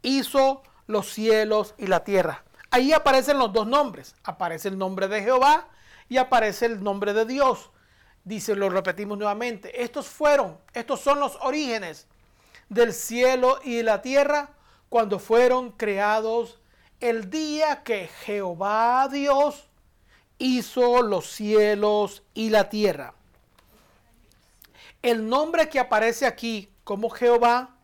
hizo los cielos y la tierra. Ahí aparecen los dos nombres. Aparece el nombre de Jehová y aparece el nombre de Dios. Dice, lo repetimos nuevamente. Estos fueron, estos son los orígenes del cielo y de la tierra cuando fueron creados el día que Jehová Dios hizo los cielos y la tierra. El nombre que aparece aquí como Jehová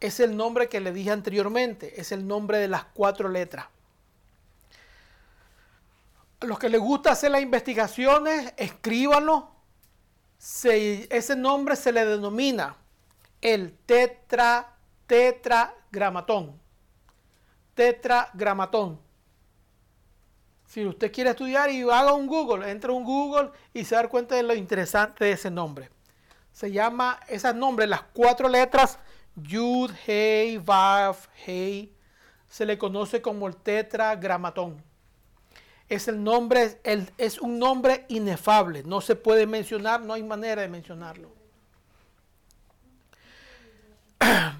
es el nombre que le dije anteriormente, es el nombre de las cuatro letras. los que les gusta hacer las investigaciones, escríbanlo. ese nombre se le denomina el tetra, tetragramatón. Tetragramatón. Si usted quiere estudiar y haga un Google, entre un Google y se da cuenta de lo interesante de ese nombre. Se llama, ese nombre, las cuatro letras, Yud, Hei, Vav, Hei, se le conoce como el tetragramatón. Es el nombre, es un nombre inefable, no se puede mencionar, no hay manera de mencionarlo.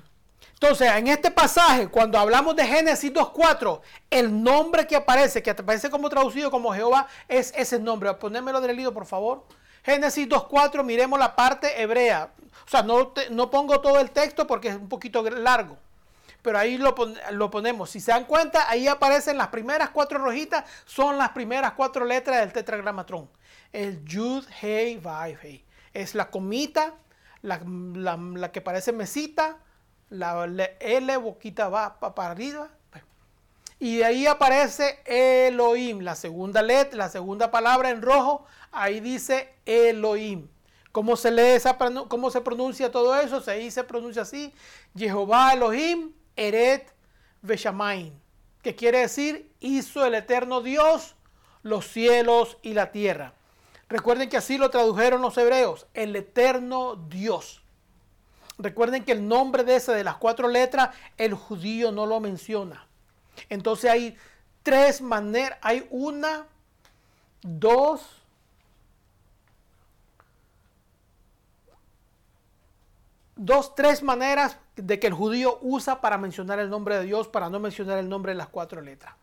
Entonces, en este pasaje, cuando hablamos de Génesis 2.4, el nombre que aparece, que aparece como traducido como Jehová, es ese nombre. Ponémelo del libro, por favor. Génesis 2.4, miremos la parte hebrea. O sea, no, no pongo todo el texto porque es un poquito largo. Pero ahí lo, lo, ponemos. Si se dan cuenta, ahí aparecen las primeras cuatro rojitas, son las primeras cuatro letras del tetragramatrón. El Yud, Hei, Vav, Hei. Es la comita, la, la que parece mesita, la L boquita va para arriba. Y de ahí aparece Elohim, la segunda letra, la segunda palabra en rojo, ahí dice Elohim. ¿Cómo se lee esa, cómo se pronuncia todo eso? Se dice, pronuncia así, Jehová Elohim, Eret Veshamain, que quiere decir, hizo el eterno Dios los cielos y la tierra. Recuerden que así lo tradujeron los hebreos, el eterno Dios. Recuerden que el nombre de ese de las cuatro letras, el judío no lo menciona. Entonces hay tres maneras, hay una, dos, dos, tres maneras de que el judío usa para mencionar el nombre de Dios, para no mencionar el nombre de las cuatro letras.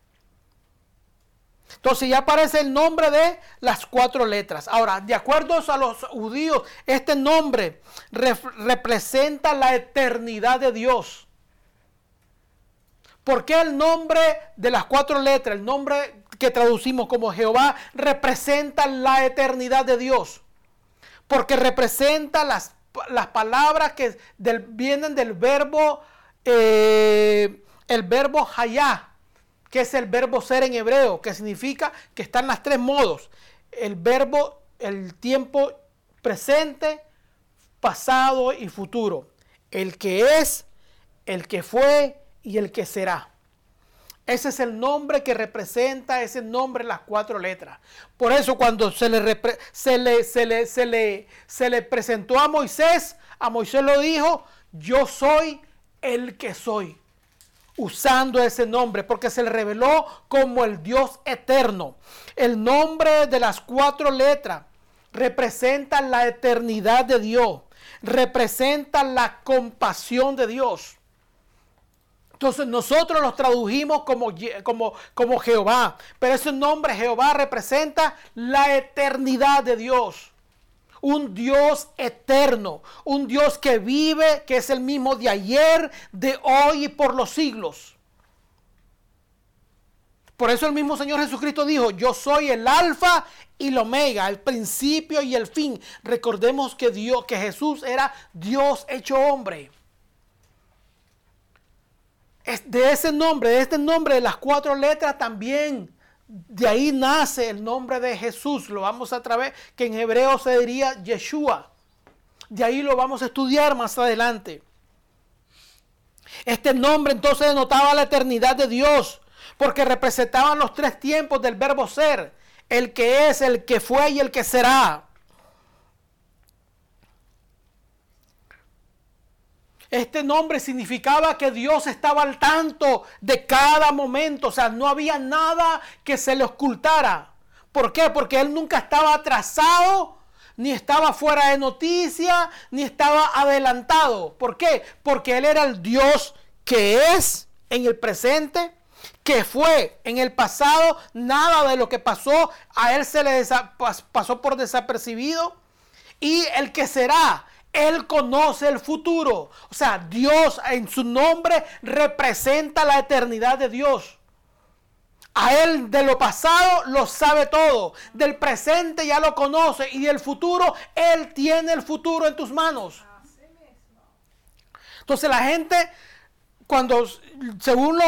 Entonces ya aparece el nombre de las cuatro letras. Ahora, de acuerdo a los judíos, este nombre representa la eternidad de Dios. ¿Por qué el nombre de las cuatro letras, el nombre que traducimos como Jehová, representa la eternidad de Dios? Porque representa las, las palabras que vienen del verbo, eh, el verbo hayá que es el verbo ser en hebreo, que significa que están las tres modos. El verbo, el tiempo presente, pasado y futuro. El que es, el que fue y el que será. Ese es el nombre que representa ese nombre las cuatro letras. Por eso cuando se le, se le, se le, se le, se le presentó a Moisés, a Moisés lo dijo, yo soy el que soy usando ese nombre porque se le reveló como el Dios eterno. El nombre de las cuatro letras representa la eternidad de Dios, representa la compasión de Dios. Entonces nosotros los tradujimos como, como, como Jehová, pero ese nombre Jehová representa la eternidad de Dios un Dios eterno, un Dios que vive, que es el mismo de ayer, de hoy y por los siglos. Por eso el mismo Señor Jesucristo dijo, yo soy el alfa y el omega, el principio y el fin. Recordemos que Dios, que Jesús era Dios hecho hombre. De ese nombre, de este nombre de las cuatro letras también de ahí nace el nombre de Jesús. Lo vamos a través, que en hebreo se diría Yeshua. De ahí lo vamos a estudiar más adelante. Este nombre entonces denotaba la eternidad de Dios, porque representaban los tres tiempos del verbo ser, el que es, el que fue y el que será. Este nombre significaba que Dios estaba al tanto de cada momento, o sea, no había nada que se le ocultara. ¿Por qué? Porque Él nunca estaba atrasado, ni estaba fuera de noticia, ni estaba adelantado. ¿Por qué? Porque Él era el Dios que es en el presente, que fue en el pasado, nada de lo que pasó a Él se le pasó por desapercibido, y el que será él conoce el futuro. O sea, Dios en su nombre representa la eternidad de Dios. A Él de lo pasado lo sabe todo. Del presente ya lo conoce. Y del futuro, Él tiene el futuro en tus manos. Entonces la gente, cuando, según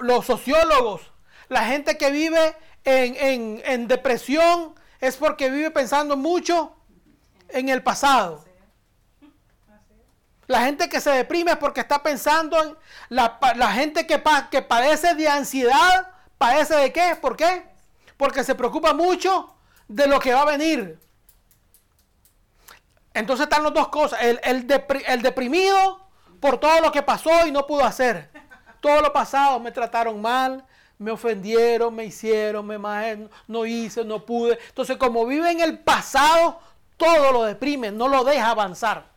los, sociólogos, la gente que vive en, en depresión es porque vive pensando mucho en el pasado. La gente que se deprime es porque está pensando en la, gente que, que padece de ansiedad, padece de qué? ¿Por qué? Porque se preocupa mucho de lo que va a venir. Entonces están las dos cosas. El, el, deprimido por todo lo que pasó y no pudo hacer. Todo lo pasado me trataron mal, me ofendieron, me hicieron, me no hice, no pude. Entonces como vive en el pasado, todo lo deprime, no lo deja avanzar.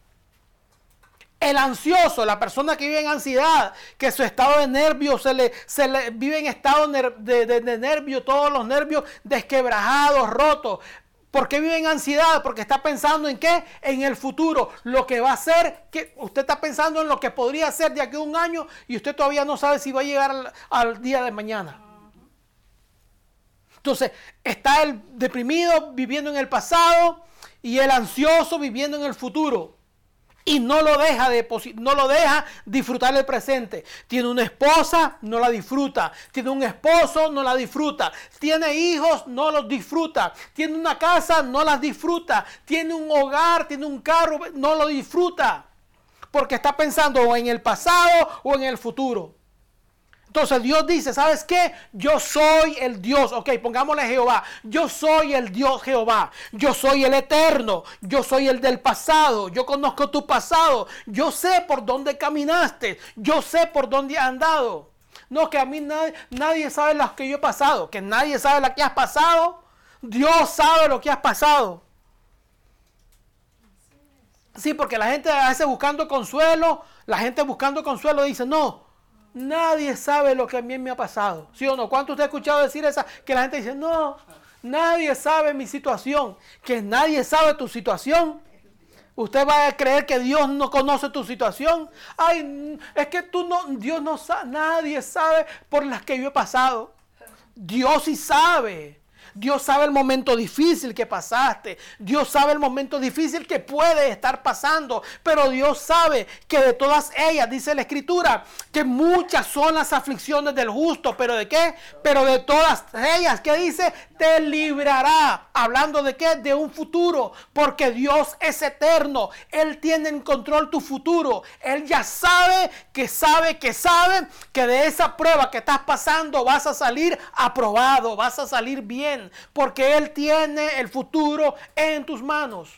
El ansioso, la persona que vive en ansiedad, que su estado de nervios se le, se le vive en estado de, de, nervio, todos los nervios desquebrajados, rotos. ¿Por qué vive en ansiedad? Porque está pensando en qué? En el futuro. Lo que va a ser, que usted está pensando en lo que podría ser de aquí a un año y usted todavía no sabe si va a llegar al día de mañana. Entonces, está el deprimido viviendo en el pasado y el ansioso viviendo en el futuro y no lo deja de, no lo deja disfrutar el presente. Tiene una esposa, no la disfruta. Tiene un esposo, no la disfruta. Tiene hijos, no los disfruta. Tiene una casa, no las disfruta. Tiene un hogar, tiene un carro, no lo disfruta. Porque está pensando en el pasado o en el futuro. Entonces Dios dice, ¿sabes qué? Yo soy el Dios. Ok, pongámosle Jehová. Yo soy el Dios Jehová. Yo soy el eterno. Yo soy el del pasado. Yo conozco tu pasado. Yo sé por dónde caminaste. Yo sé por dónde has andado. No, que a mí nadie, sabe lo que yo he pasado. Que nadie sabe lo que has pasado. Dios sabe lo que has pasado. Sí, porque la gente a veces buscando consuelo, la gente buscando consuelo dice, no, Nadie sabe lo que a mí me ha pasado. ¿Sí o no? ¿Cuánto usted ha escuchado decir esa? Que la gente dice, no, nadie sabe mi situación. Que nadie sabe tu situación. Usted va a creer que Dios no conoce tu situación. Ay, es que tú no, Dios no sabe, nadie sabe por las que yo he pasado. Dios sí sabe. Dios sabe el momento difícil que pasaste. Dios sabe el momento difícil que puede estar pasando. Pero Dios sabe que de todas ellas, dice la escritura, que muchas son las aflicciones del justo. ¿Pero de qué? Pero de todas ellas, ¿qué dice? Te librará. Hablando de qué? De un futuro. Porque Dios es eterno. Él tiene en control tu futuro. Él ya sabe que sabe que sabe que de esa prueba que estás pasando vas a salir aprobado. Vas a salir bien porque Él tiene el futuro en tus manos.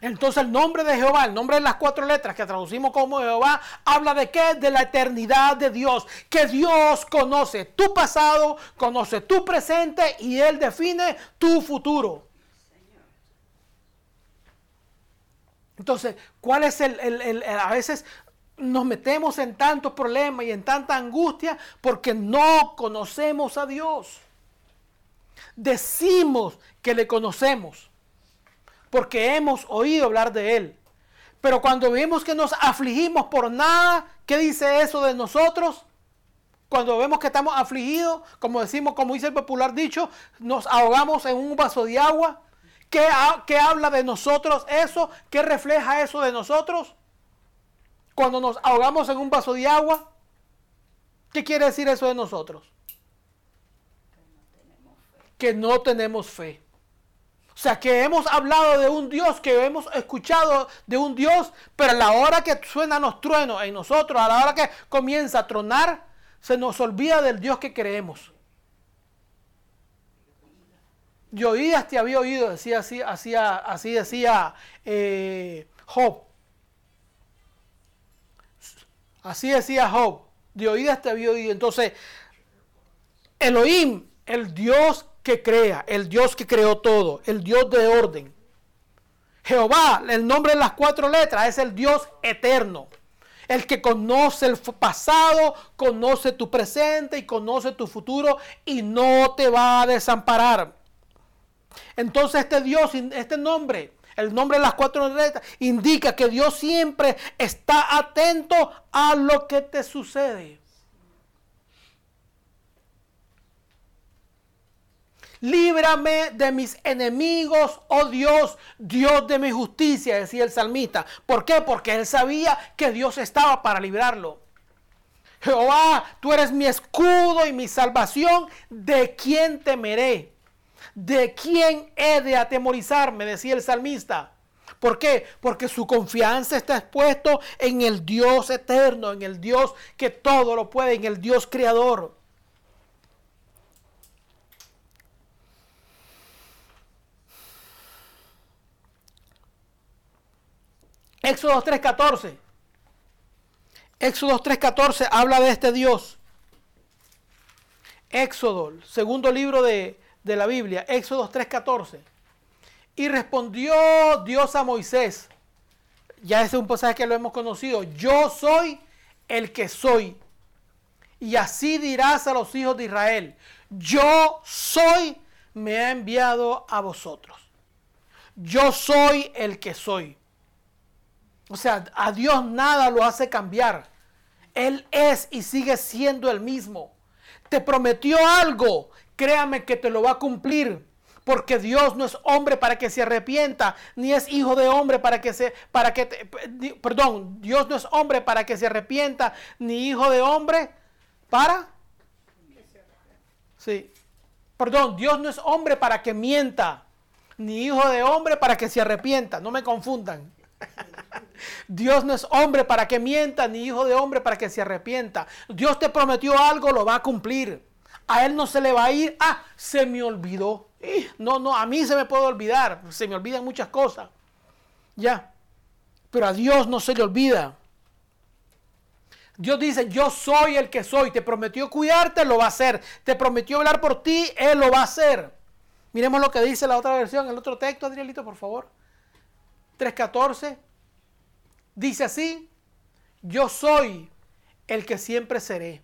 Entonces el nombre de Jehová, el nombre de las cuatro letras que traducimos como Jehová, habla de qué? De la eternidad de Dios. Que Dios conoce tu pasado, conoce tu presente y Él define tu futuro. Entonces, ¿cuál es el, el, a veces nos metemos en tantos problemas y en tanta angustia porque no conocemos a Dios. Decimos que le conocemos porque hemos oído hablar de Él. Pero cuando vemos que nos afligimos por nada, ¿qué dice eso de nosotros? Cuando vemos que estamos afligidos, como decimos, como dice el popular dicho, nos ahogamos en un vaso de agua. ¿Qué, qué habla de nosotros eso? ¿Qué refleja eso de nosotros? Cuando nos ahogamos en un vaso de agua, ¿qué quiere decir eso de nosotros? Que no tenemos fe. O sea, que hemos hablado de un Dios, que hemos escuchado de un Dios, pero a la hora que suenan los truenos en nosotros, a la hora que comienza a tronar, se nos olvida del Dios que creemos. Yo oídas te había oído, decía así, así, decía eh, Job. Así decía Job. De oídas te había oído. Entonces, Elohim, el Dios que crea, el Dios que creó todo, el Dios de orden. Jehová, el nombre de las cuatro letras, es el Dios eterno. El que conoce el pasado, conoce tu presente y conoce tu futuro y no te va a desamparar. Entonces este Dios, este nombre, el nombre de las cuatro letras indica que Dios siempre está atento a lo que te sucede. Líbrame de mis enemigos, oh Dios, Dios de mi justicia, decía el salmista. ¿Por qué? Porque él sabía que Dios estaba para librarlo. Jehová, tú eres mi escudo y mi salvación, ¿de quién temeré? ¿De quién he de atemorizarme? Decía el salmista. ¿Por qué? Porque su confianza está expuesto en el Dios eterno, en el Dios que todo lo puede, en el Dios creador. Éxodo 3:14. Éxodo 3:14 habla de este Dios. Éxodo, segundo libro de, de la Biblia, Éxodo 3:14. Y respondió Dios a Moisés. Ya ese es un pasaje que lo hemos conocido. Yo soy el que soy. Y así dirás a los hijos de Israel. Yo soy, me ha enviado a vosotros. Yo soy el que soy. O sea, a Dios nada lo hace cambiar. Él es y sigue siendo el mismo. Te prometió algo, créame que te lo va a cumplir. Porque Dios no es hombre para que se arrepienta, ni es hijo de hombre para que se, para que, perdón, Dios no es hombre para que se arrepienta, ni hijo de hombre para, sí, perdón, Dios no es hombre para que mienta, ni hijo de hombre para que se arrepienta, no me confundan. Dios no es hombre para que mienta, ni hijo de hombre para que se arrepienta. Dios te prometió algo, lo va a cumplir. A él no se le va a ir, ah, se me olvidó. No, no, a mí se me puede olvidar, se me olvidan muchas cosas. Ya, pero a Dios no se le olvida. Dios dice, yo soy el que soy. Te prometió cuidarte, lo va a hacer. Te prometió hablar por ti, Él lo va a hacer. Miremos lo que dice la otra versión, el otro texto, Adrielito, por favor. 3.14. Dice así, yo soy el que siempre seré.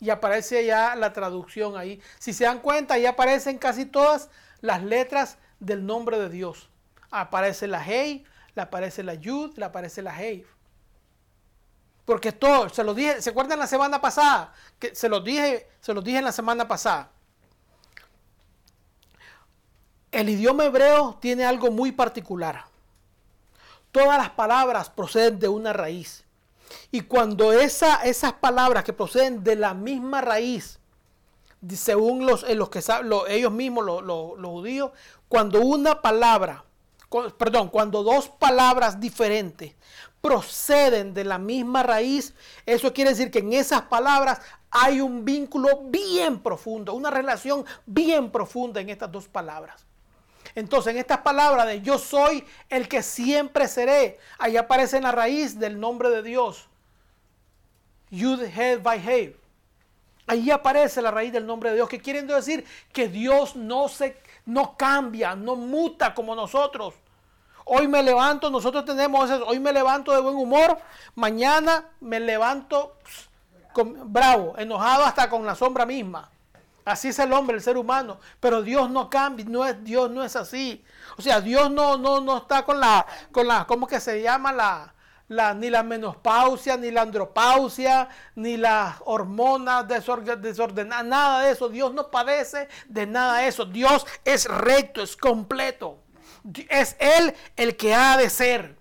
Y aparece ya la traducción ahí. Si se dan cuenta, ahí aparecen casi todas las letras del nombre de Dios. Aparece la Hey, le aparece la Yud, le aparece la Hey. Porque todo, se lo dije, ¿se acuerdan la semana pasada? Que se los dije, se los dije en la semana pasada. El idioma hebreo tiene algo muy particular. Todas las palabras proceden de una raíz. Y cuando esa, esas palabras que proceden de la misma raíz, según los, eh, los que ellos mismos, los, los, judíos, cuando una palabra, perdón, cuando dos palabras diferentes proceden de la misma raíz, eso quiere decir que en esas palabras hay un vínculo bien profundo, una relación bien profunda en estas dos palabras. Entonces, en estas palabras de yo soy el que siempre seré, ahí aparece en la raíz del nombre de Dios. Yud Head by Hey. Ahí aparece la raíz del nombre de Dios, que quieren decir que Dios no se no cambia, no muta como nosotros. Hoy me levanto, nosotros tenemos eso, hoy me levanto de buen humor, mañana me levanto bravo, enojado hasta con la sombra misma. Así es el hombre, el ser humano. Pero Dios no cambia, no es, Dios no es así. O sea, Dios no, no, no está con la, con la, ¿cómo que se llama? La, ni la menopausia, ni la andropausia, ni las hormonas desordenadas, nada de eso. Dios no padece de nada de eso. Dios es recto, es completo. Es Él el que ha de ser.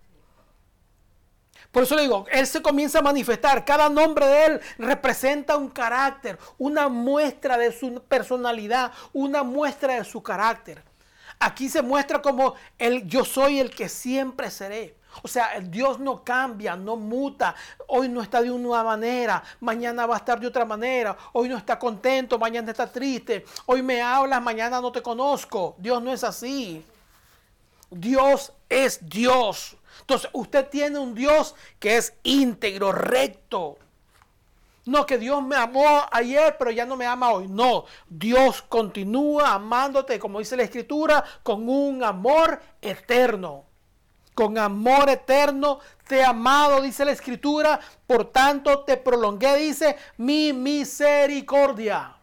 Por eso le digo, Él se comienza a manifestar. Cada nombre de Él representa un carácter, una muestra de su personalidad, una muestra de su carácter. Aquí se muestra como el yo soy el que siempre seré. O sea, Dios no cambia, no muta. Hoy no está de una manera, mañana va a estar de otra manera. Hoy no está contento, mañana está triste. Hoy me hablas, mañana no te conozco. Dios no es así. Dios es Dios. Entonces, usted tiene un Dios que es íntegro, recto. No que Dios me amó ayer, pero ya no me ama hoy. No, Dios continúa amándote, como dice la Escritura, con un amor eterno. Con amor eterno te he amado, dice la Escritura. Por tanto, te prolongué, dice, mi misericordia.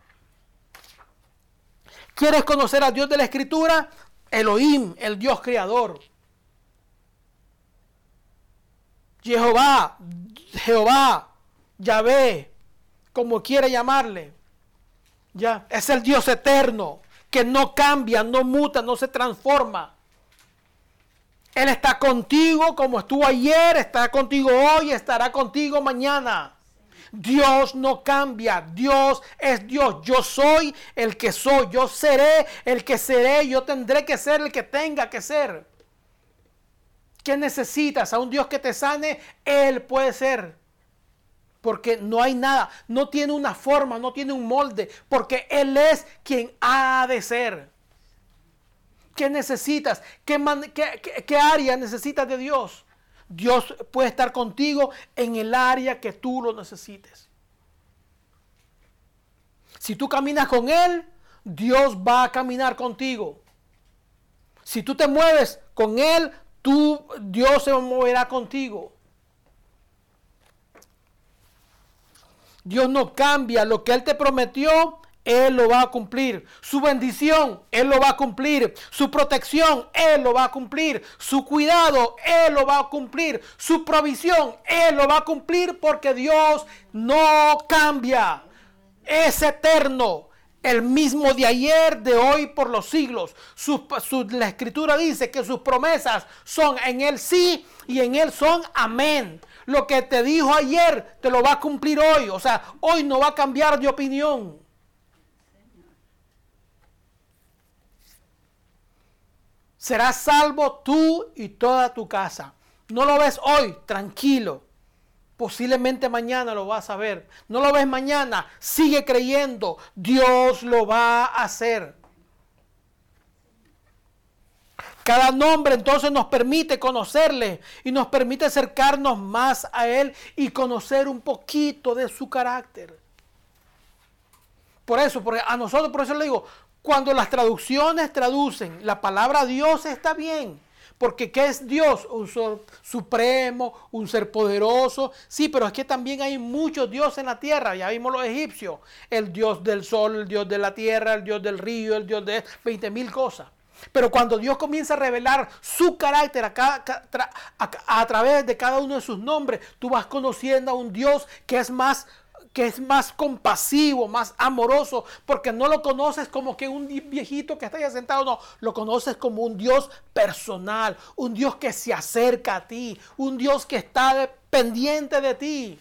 ¿Quieres conocer a Dios de la Escritura? Elohim, el Dios creador. Jehová, Jehová, Yahvé, como quiera llamarle. Ya, es el Dios eterno, que no cambia, no muta, no se transforma. Él está contigo como estuvo ayer, está contigo hoy, estará contigo mañana. Dios no cambia, Dios es Dios. Yo soy el que soy, yo seré el que seré, yo tendré que ser el que tenga que ser. ¿Qué necesitas? A un Dios que te sane, Él puede ser. Porque no hay nada, no tiene una forma, no tiene un molde, porque Él es quien ha de ser. ¿Qué necesitas? ¿Qué, área necesitas de Dios? Dios puede estar contigo en el área que tú lo necesites. Si tú caminas con Él, Dios va a caminar contigo. Si tú te mueves con Él, tú, Dios se moverá contigo. Dios no cambia lo que Él te prometió, él lo va a cumplir. Su bendición, Él lo va a cumplir. Su protección, Él lo va a cumplir. Su cuidado, Él lo va a cumplir. Su provisión, Él lo va a cumplir porque Dios no cambia. Es eterno. El mismo de ayer, de hoy, por los siglos. la escritura dice que sus promesas son en Él sí y en Él son amén. Lo que te dijo ayer te lo va a cumplir hoy. O sea, hoy no va a cambiar de opinión. Serás salvo tú y toda tu casa. No lo ves hoy, tranquilo. Posiblemente mañana lo vas a ver. No lo ves mañana, sigue creyendo. Dios lo va a hacer. Cada nombre entonces nos permite conocerle y nos permite acercarnos más a Él y conocer un poquito de su carácter. Por eso, porque a nosotros, por eso le digo, cuando las traducciones traducen la palabra Dios está bien. Porque ¿qué es Dios? Un ser supremo, un ser poderoso. Sí, pero es que también hay muchos dioses en la tierra. Ya vimos los egipcios. El Dios del sol, el Dios de la tierra, el Dios del río, el Dios de 20 mil cosas. Pero cuando Dios comienza a revelar su carácter a, a través de cada uno de sus nombres, tú vas conociendo a un Dios que es más que es más compasivo, más amoroso, porque no lo conoces como que un viejito que está ahí sentado, no, lo conoces como un Dios personal, un Dios que se acerca a ti, un Dios que está pendiente de ti.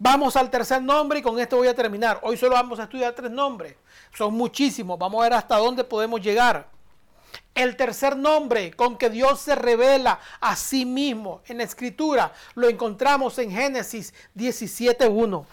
Vamos al tercer nombre y con esto voy a terminar. Hoy solo vamos a estudiar tres nombres. Son muchísimos. Vamos a ver hasta dónde podemos llegar. El tercer nombre con que Dios se revela a sí mismo en la escritura lo encontramos en Génesis 17.1.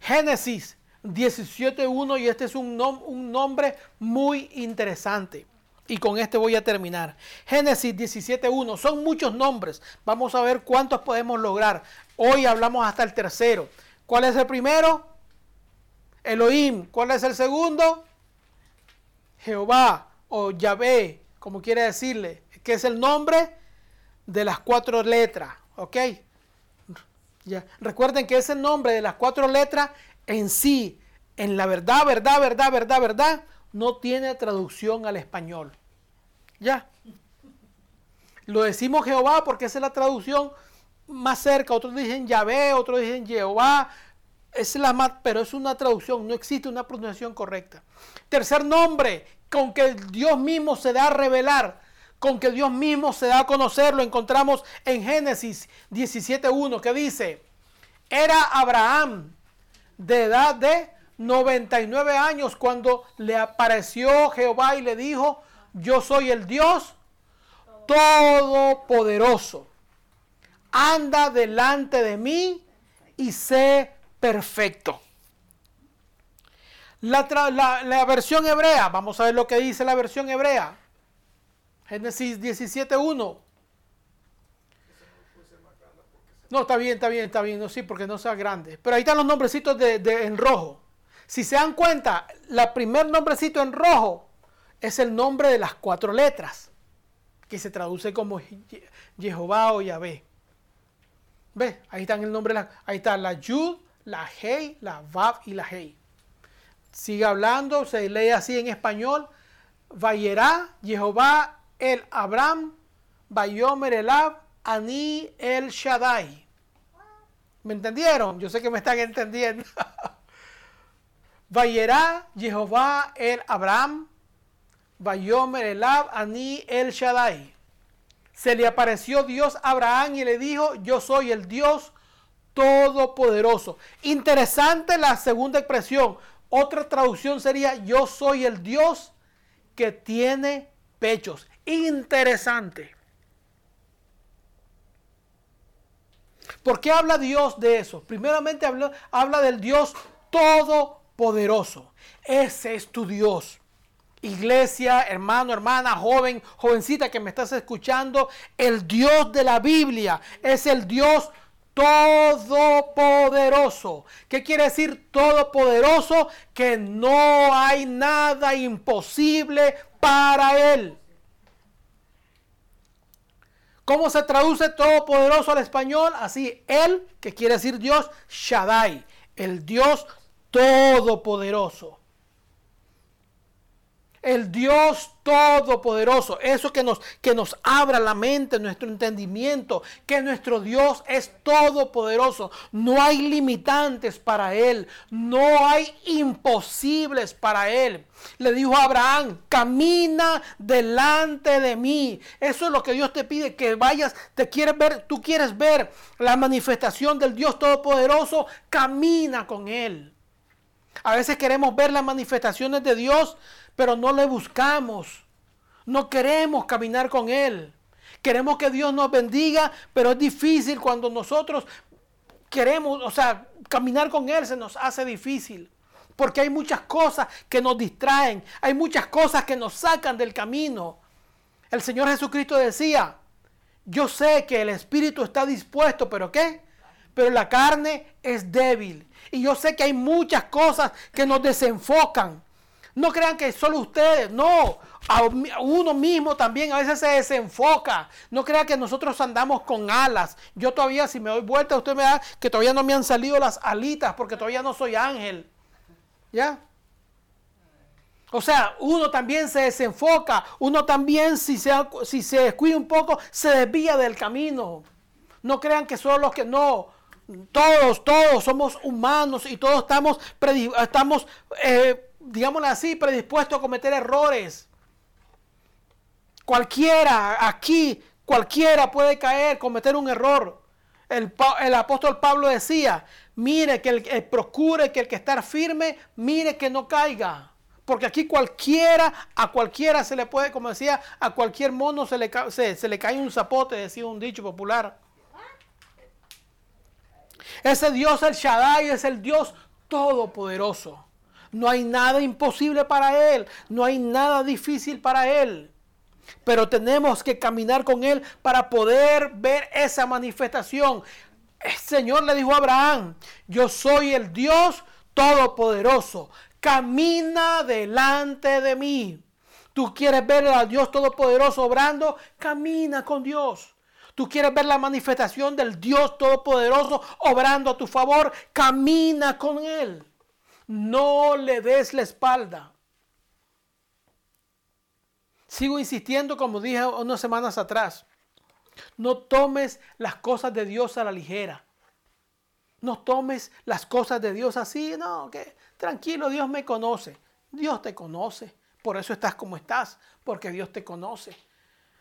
Génesis 17.1 y este es un, un, nombre muy interesante. Y con este voy a terminar. Génesis 17.1. Son muchos nombres. Vamos a ver cuántos podemos lograr. Hoy hablamos hasta el tercero. ¿Cuál es el primero? Elohim. ¿Cuál es el segundo? Jehová o Yahvé, como quiere decirle, que es el nombre de las cuatro letras. ¿Ok? Ya. Recuerden que ese nombre de las cuatro letras en sí, en la verdad, verdad, verdad, verdad, verdad, no tiene traducción al español. Ya. Lo decimos Jehová porque esa es la traducción más cerca. Otros dicen Yahvé, otros dicen Jehová, es la más, pero es una traducción, no existe una pronunciación correcta. Tercer nombre, con que Dios mismo se da a revelar, con que Dios mismo se da a conocer, lo encontramos en Génesis 17.1, que dice, era Abraham de edad de 99 años cuando le apareció Jehová y le dijo, yo soy el Dios todopoderoso. Anda delante de mí y sé perfecto. La, versión hebrea, vamos a ver lo que dice la versión hebrea. Génesis 17.1. No, está bien, está bien, está bien, no sí, porque no sea grande. Pero ahí están los nombrecitos de, en rojo. Si se dan cuenta, la primer nombrecito en rojo es el nombre de las cuatro letras, que se traduce como Jehová o Yahvé. ¿Ve? Ahí están el nombre, ahí está la Yud, la Hei, la Vav y la Hei. Sigue hablando, se lee así en español. Vayerá Jehová el Abraham, Bayomer Elab, Ani el Shaddai. ¿Me entendieron? Yo sé que me están entendiendo. Vayerá Jehová el Abraham, Vayomer el Ab, Ani el Shaddai. Se le apareció Dios a Abraham y le dijo, yo soy el Dios todopoderoso. Interesante la segunda expresión. Otra traducción sería, yo soy el Dios que tiene pechos. Interesante. ¿Por qué habla Dios de eso? Primeramente habla, habla del Dios todopoderoso. Ese es tu Dios. Iglesia, hermano, hermana, joven, jovencita que me estás escuchando, el Dios de la Biblia es el Dios todopoderoso. ¿Qué quiere decir todopoderoso? Que no hay nada imposible para Él. ¿Cómo se traduce todopoderoso al español? Así, Él, que quiere decir Dios, Shaddai, el Dios todopoderoso el Dios Todopoderoso, eso que nos, que nos abra la mente, nuestro entendimiento, que nuestro Dios es todopoderoso. No hay limitantes para Él, no hay imposibles para Él. Le dijo a Abraham, camina delante de mí. Eso es lo que Dios te pide, que vayas, te quieres ver, tú quieres ver la manifestación del Dios Todopoderoso, camina con Él. A veces queremos ver las manifestaciones de Dios, pero no le buscamos. No queremos caminar con Él. Queremos que Dios nos bendiga, pero es difícil cuando nosotros queremos, o sea, caminar con Él se nos hace difícil. Porque hay muchas cosas que nos distraen, hay muchas cosas que nos sacan del camino. El Señor Jesucristo decía, yo sé que el espíritu está dispuesto, pero ¿qué? Pero la carne es débil. Y yo sé que hay muchas cosas que nos desenfocan. No crean que solo ustedes, no. A uno mismo también a veces se desenfoca. No crean que nosotros andamos con alas. Yo todavía, si me doy vuelta, usted me da que todavía no me han salido las alitas porque todavía no soy ángel. ¿Ya? O sea, uno también se desenfoca. Uno también, si se, si se descuida un poco, se desvía del camino. No crean que solo los que no. Todos, todos somos humanos y todos estamos, estamos eh, digámoslo así, predispuesto a cometer errores. Cualquiera aquí, cualquiera puede caer, cometer un error. El, apóstol Pablo decía, mire que el, procure que el que está firme, mire que no caiga. Porque aquí cualquiera, a cualquiera se le puede, como decía, a cualquier mono se le, se, se le cae un zapote, decía un dicho popular. Ese Dios, el Shaddai, es el Dios todopoderoso. No hay nada imposible para Él. No hay nada difícil para Él. Pero tenemos que caminar con Él para poder ver esa manifestación. El Señor le dijo a Abraham, yo soy el Dios todopoderoso. Camina delante de mí. Tú quieres ver al Dios todopoderoso obrando, camina con Dios. Tú quieres ver la manifestación del Dios todopoderoso obrando a tu favor, camina con Él. No le des la espalda. Sigo insistiendo como dije unas semanas atrás. No tomes las cosas de Dios a la ligera. No tomes las cosas de Dios así, no, que tranquilo, Dios me conoce. Dios te conoce. Por eso estás como estás, porque Dios te conoce.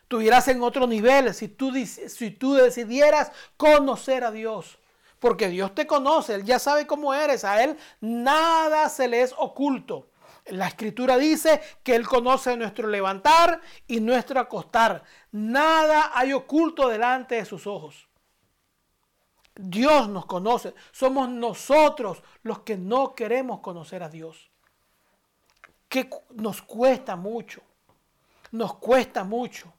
Tuvieras en otro nivel si tú, si tú decidieras conocer a Dios porque Dios te conoce, Él ya sabe cómo eres, a Él nada se le es oculto. La escritura dice que Él conoce nuestro levantar y nuestro acostar. Nada hay oculto delante de sus ojos. Dios nos conoce. Somos nosotros los que no queremos conocer a Dios. Que nos cuesta mucho. Nos cuesta mucho.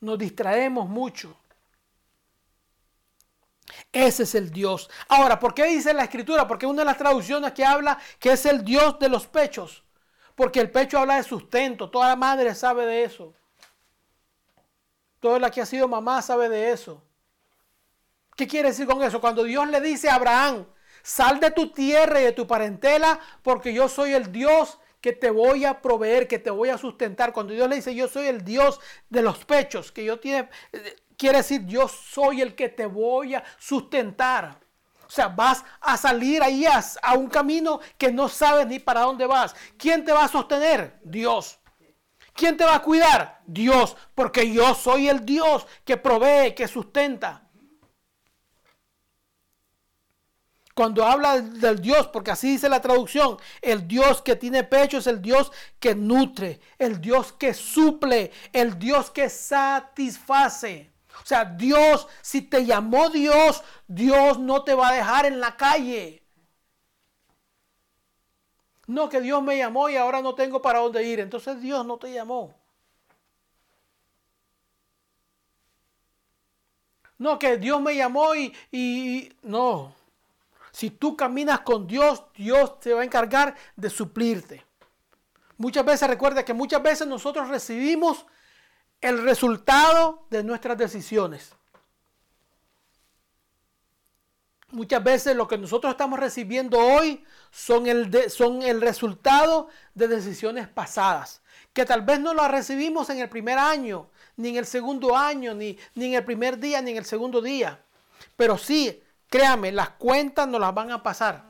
Nos distraemos mucho. Ese es el Dios. Ahora, ¿por qué dice la escritura? Porque una de las traducciones que habla que es el Dios de los pechos. Porque el pecho habla de sustento. Toda madre sabe de eso. Toda la que ha sido mamá sabe de eso. ¿Qué quiere decir con eso? Cuando Dios le dice a Abraham, sal de tu tierra y de tu parentela, porque yo soy el Dios que te voy a proveer, que te voy a sustentar. Cuando Dios le dice, yo soy el Dios de los pechos, que yo tiene, Quiere decir, yo soy el que te voy a sustentar. O sea, vas a salir ahí a, a, un camino que no sabes ni para dónde vas. ¿Quién te va a sostener? Dios. ¿Quién te va a cuidar? Dios. Porque yo soy el Dios que provee, que sustenta. Cuando habla del Dios, porque así dice la traducción, el Dios que tiene pecho es el Dios que nutre, el Dios que suple, el Dios que satisface. O sea, Dios, si te llamó Dios, Dios no te va a dejar en la calle. No, que Dios me llamó y ahora no tengo para dónde ir. Entonces Dios no te llamó. No, que Dios me llamó y, y no. Si tú caminas con Dios, Dios se va a encargar de suplirte. Muchas veces recuerda que muchas veces nosotros recibimos el resultado de nuestras decisiones. Muchas veces lo que nosotros estamos recibiendo hoy son el, son el resultado de decisiones pasadas, que tal vez no las recibimos en el primer año, ni en el segundo año, ni, ni en el primer día, ni en el segundo día. Pero sí, créame, las cuentas nos las van a pasar.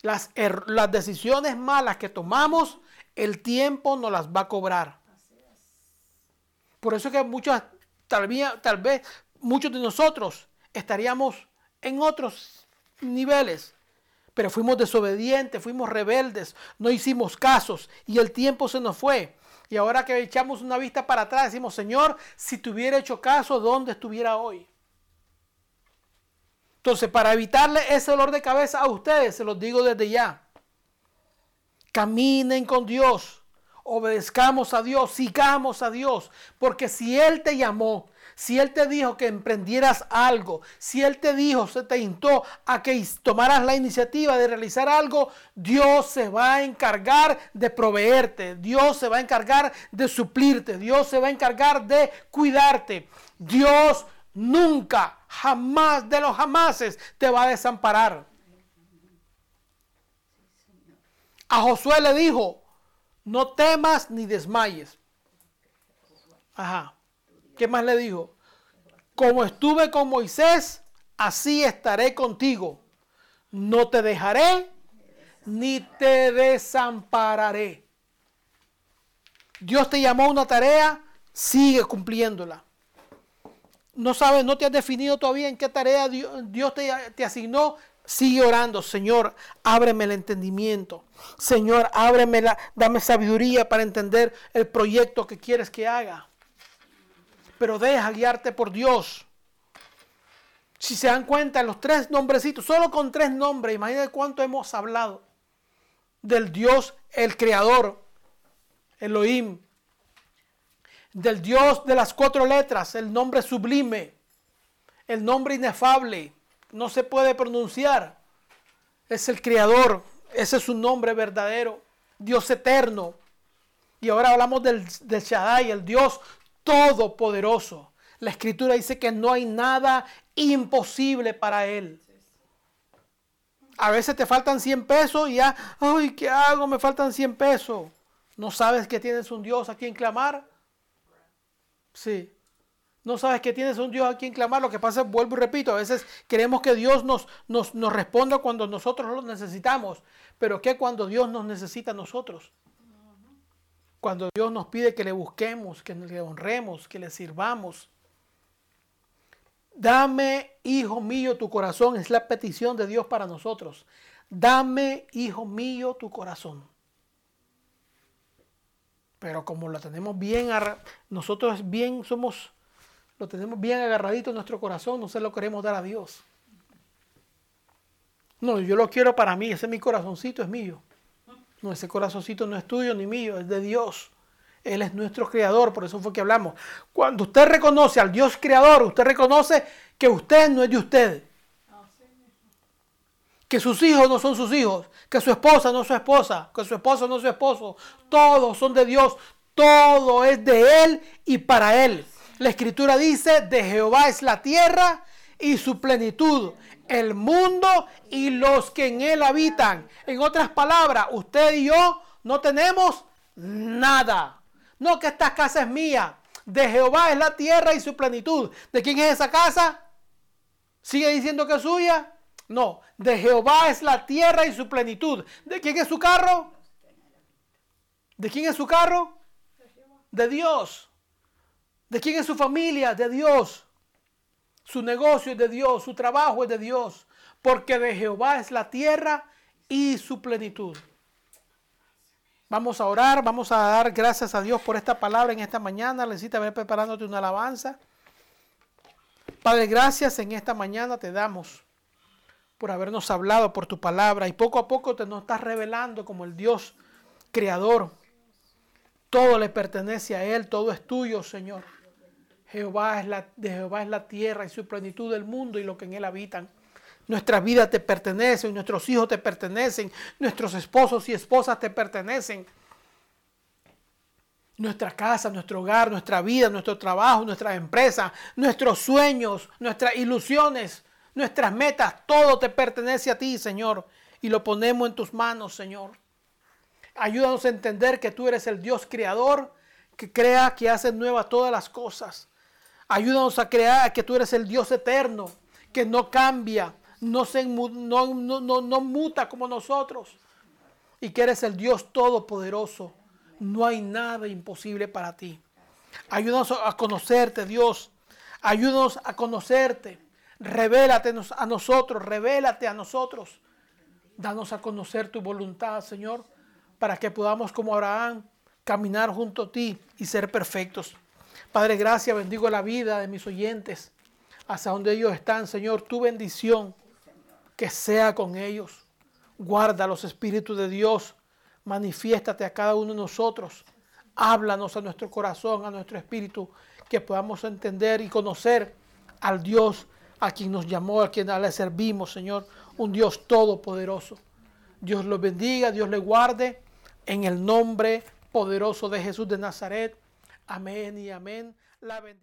Las, las decisiones malas que tomamos, el tiempo nos las va a cobrar. Por eso que muchas, tal vez, tal vez muchos de nosotros estaríamos en otros niveles. Pero fuimos desobedientes, fuimos rebeldes, no hicimos casos y el tiempo se nos fue. Y ahora que echamos una vista para atrás, decimos, Señor, si te hubiera hecho caso, ¿dónde estuviera hoy? Entonces, para evitarle ese dolor de cabeza a ustedes, se los digo desde ya. Caminen con Dios obedezcamos a Dios, sigamos a Dios, porque si Él te llamó, si Él te dijo que emprendieras algo, si Él te dijo, se te instó a que tomaras la iniciativa de realizar algo, Dios se va a encargar de proveerte, Dios se va a encargar de suplirte, Dios se va a encargar de cuidarte. Dios nunca, jamás de los jamases te va a desamparar. A Josué le dijo, no temas ni desmayes. Ajá. ¿Qué más le dijo? Como estuve con Moisés, así estaré contigo. No te dejaré ni te desampararé. Dios te llamó a una tarea, sigue cumpliéndola. No sabes, no te has definido todavía en qué tarea Dios, te, te asignó, Sigue orando, Señor, ábreme el entendimiento. Señor, ábreme la, dame sabiduría para entender el proyecto que quieres que haga. Pero deja guiarte por Dios. Si se dan cuenta, los tres nombrecitos, solo con tres nombres, imagínate cuánto hemos hablado del Dios, el Creador, Elohim, del Dios de las cuatro letras, el nombre sublime, el nombre inefable, no se puede pronunciar. Es el Creador, ese es su nombre verdadero, Dios eterno. Y ahora hablamos del, Shaddai, el Dios todopoderoso. La escritura dice que no hay nada imposible para Él. A veces te faltan 100 pesos y ya, ay, ¿qué hago? Me faltan 100 pesos. ¿No sabes que tienes un Dios a quien clamar? Sí. No sabes que tienes un Dios a quien clamar. Lo que pasa, vuelvo y repito, a veces queremos que Dios nos, nos, nos responda cuando nosotros lo necesitamos. Pero ¿qué cuando Dios nos necesita a nosotros? Cuando Dios nos pide que le busquemos, que le honremos, que le sirvamos. Dame, hijo mío, tu corazón. Es la petición de Dios para nosotros. Dame, hijo mío, tu corazón. Pero como lo tenemos bien, nosotros bien somos lo tenemos bien agarradito en nuestro corazón, no se lo queremos dar a Dios. No, yo lo quiero para mí, ese es mi corazoncito, es mío. No, ese corazoncito no es tuyo ni mío, es de Dios. Él es nuestro creador, por eso fue que hablamos. Cuando usted reconoce al Dios creador, usted reconoce que usted no es de usted. Que sus hijos no son sus hijos, que su esposa no es su esposa, que su esposo no es su esposo. Todos son de Dios, todo es de Él y para Él. La escritura dice, de Jehová es la tierra y su plenitud, el mundo y los que en él habitan. En otras palabras, usted y yo no tenemos nada. No que esta casa es mía. De Jehová es la tierra y su plenitud. ¿De quién es esa casa? ¿Sigue diciendo que es suya? No, de Jehová es la tierra y su plenitud. ¿De quién es su carro? ¿De quién es su carro? De Dios. ¿De quién es su familia? De Dios. Su negocio es de Dios, su trabajo es de Dios. Porque de Jehová es la tierra y su plenitud. Vamos a orar, vamos a dar gracias a Dios por esta palabra en esta mañana. Necesita ver preparándote una alabanza. Padre, gracias en esta mañana te damos por habernos hablado por tu palabra y poco a poco te nos estás revelando como el Dios creador. Todo le pertenece a Él, todo es tuyo, Señor. Jehová es la, de Jehová es la tierra y su plenitud del mundo y lo que en él habitan. Nuestra vida te pertenece, nuestros hijos te pertenecen, nuestros esposos y esposas te pertenecen. Nuestra casa, nuestro hogar, nuestra vida, nuestro trabajo, nuestra empresa, nuestros sueños, nuestras ilusiones, nuestras metas, todo te pertenece a ti, Señor. Y lo ponemos en tus manos, Señor. Ayúdanos a entender que tú eres el Dios creador, que crea, que hace nuevas todas las cosas. Ayúdanos a crear que tú eres el Dios eterno, que no cambia, no, se, no, no, no muta como nosotros. Y que eres el Dios todopoderoso. No hay nada imposible para ti. Ayúdanos a conocerte, Dios. Ayúdanos a conocerte. Revélate a nosotros, revélate a nosotros. Danos a conocer tu voluntad, Señor, para que podamos como Abraham caminar junto a ti y ser perfectos. Padre, gracias, bendigo la vida de mis oyentes, hasta donde ellos están, Señor, tu bendición, que sea con ellos. Guarda los espíritus de Dios, manifiéstate a cada uno de nosotros, háblanos a nuestro corazón, a nuestro espíritu, que podamos entender y conocer al Dios a quien nos llamó, a quien le servimos, Señor, un Dios todopoderoso. Dios los bendiga, Dios le guarde, en el nombre poderoso de Jesús de Nazaret. Amén y amén. La bendición.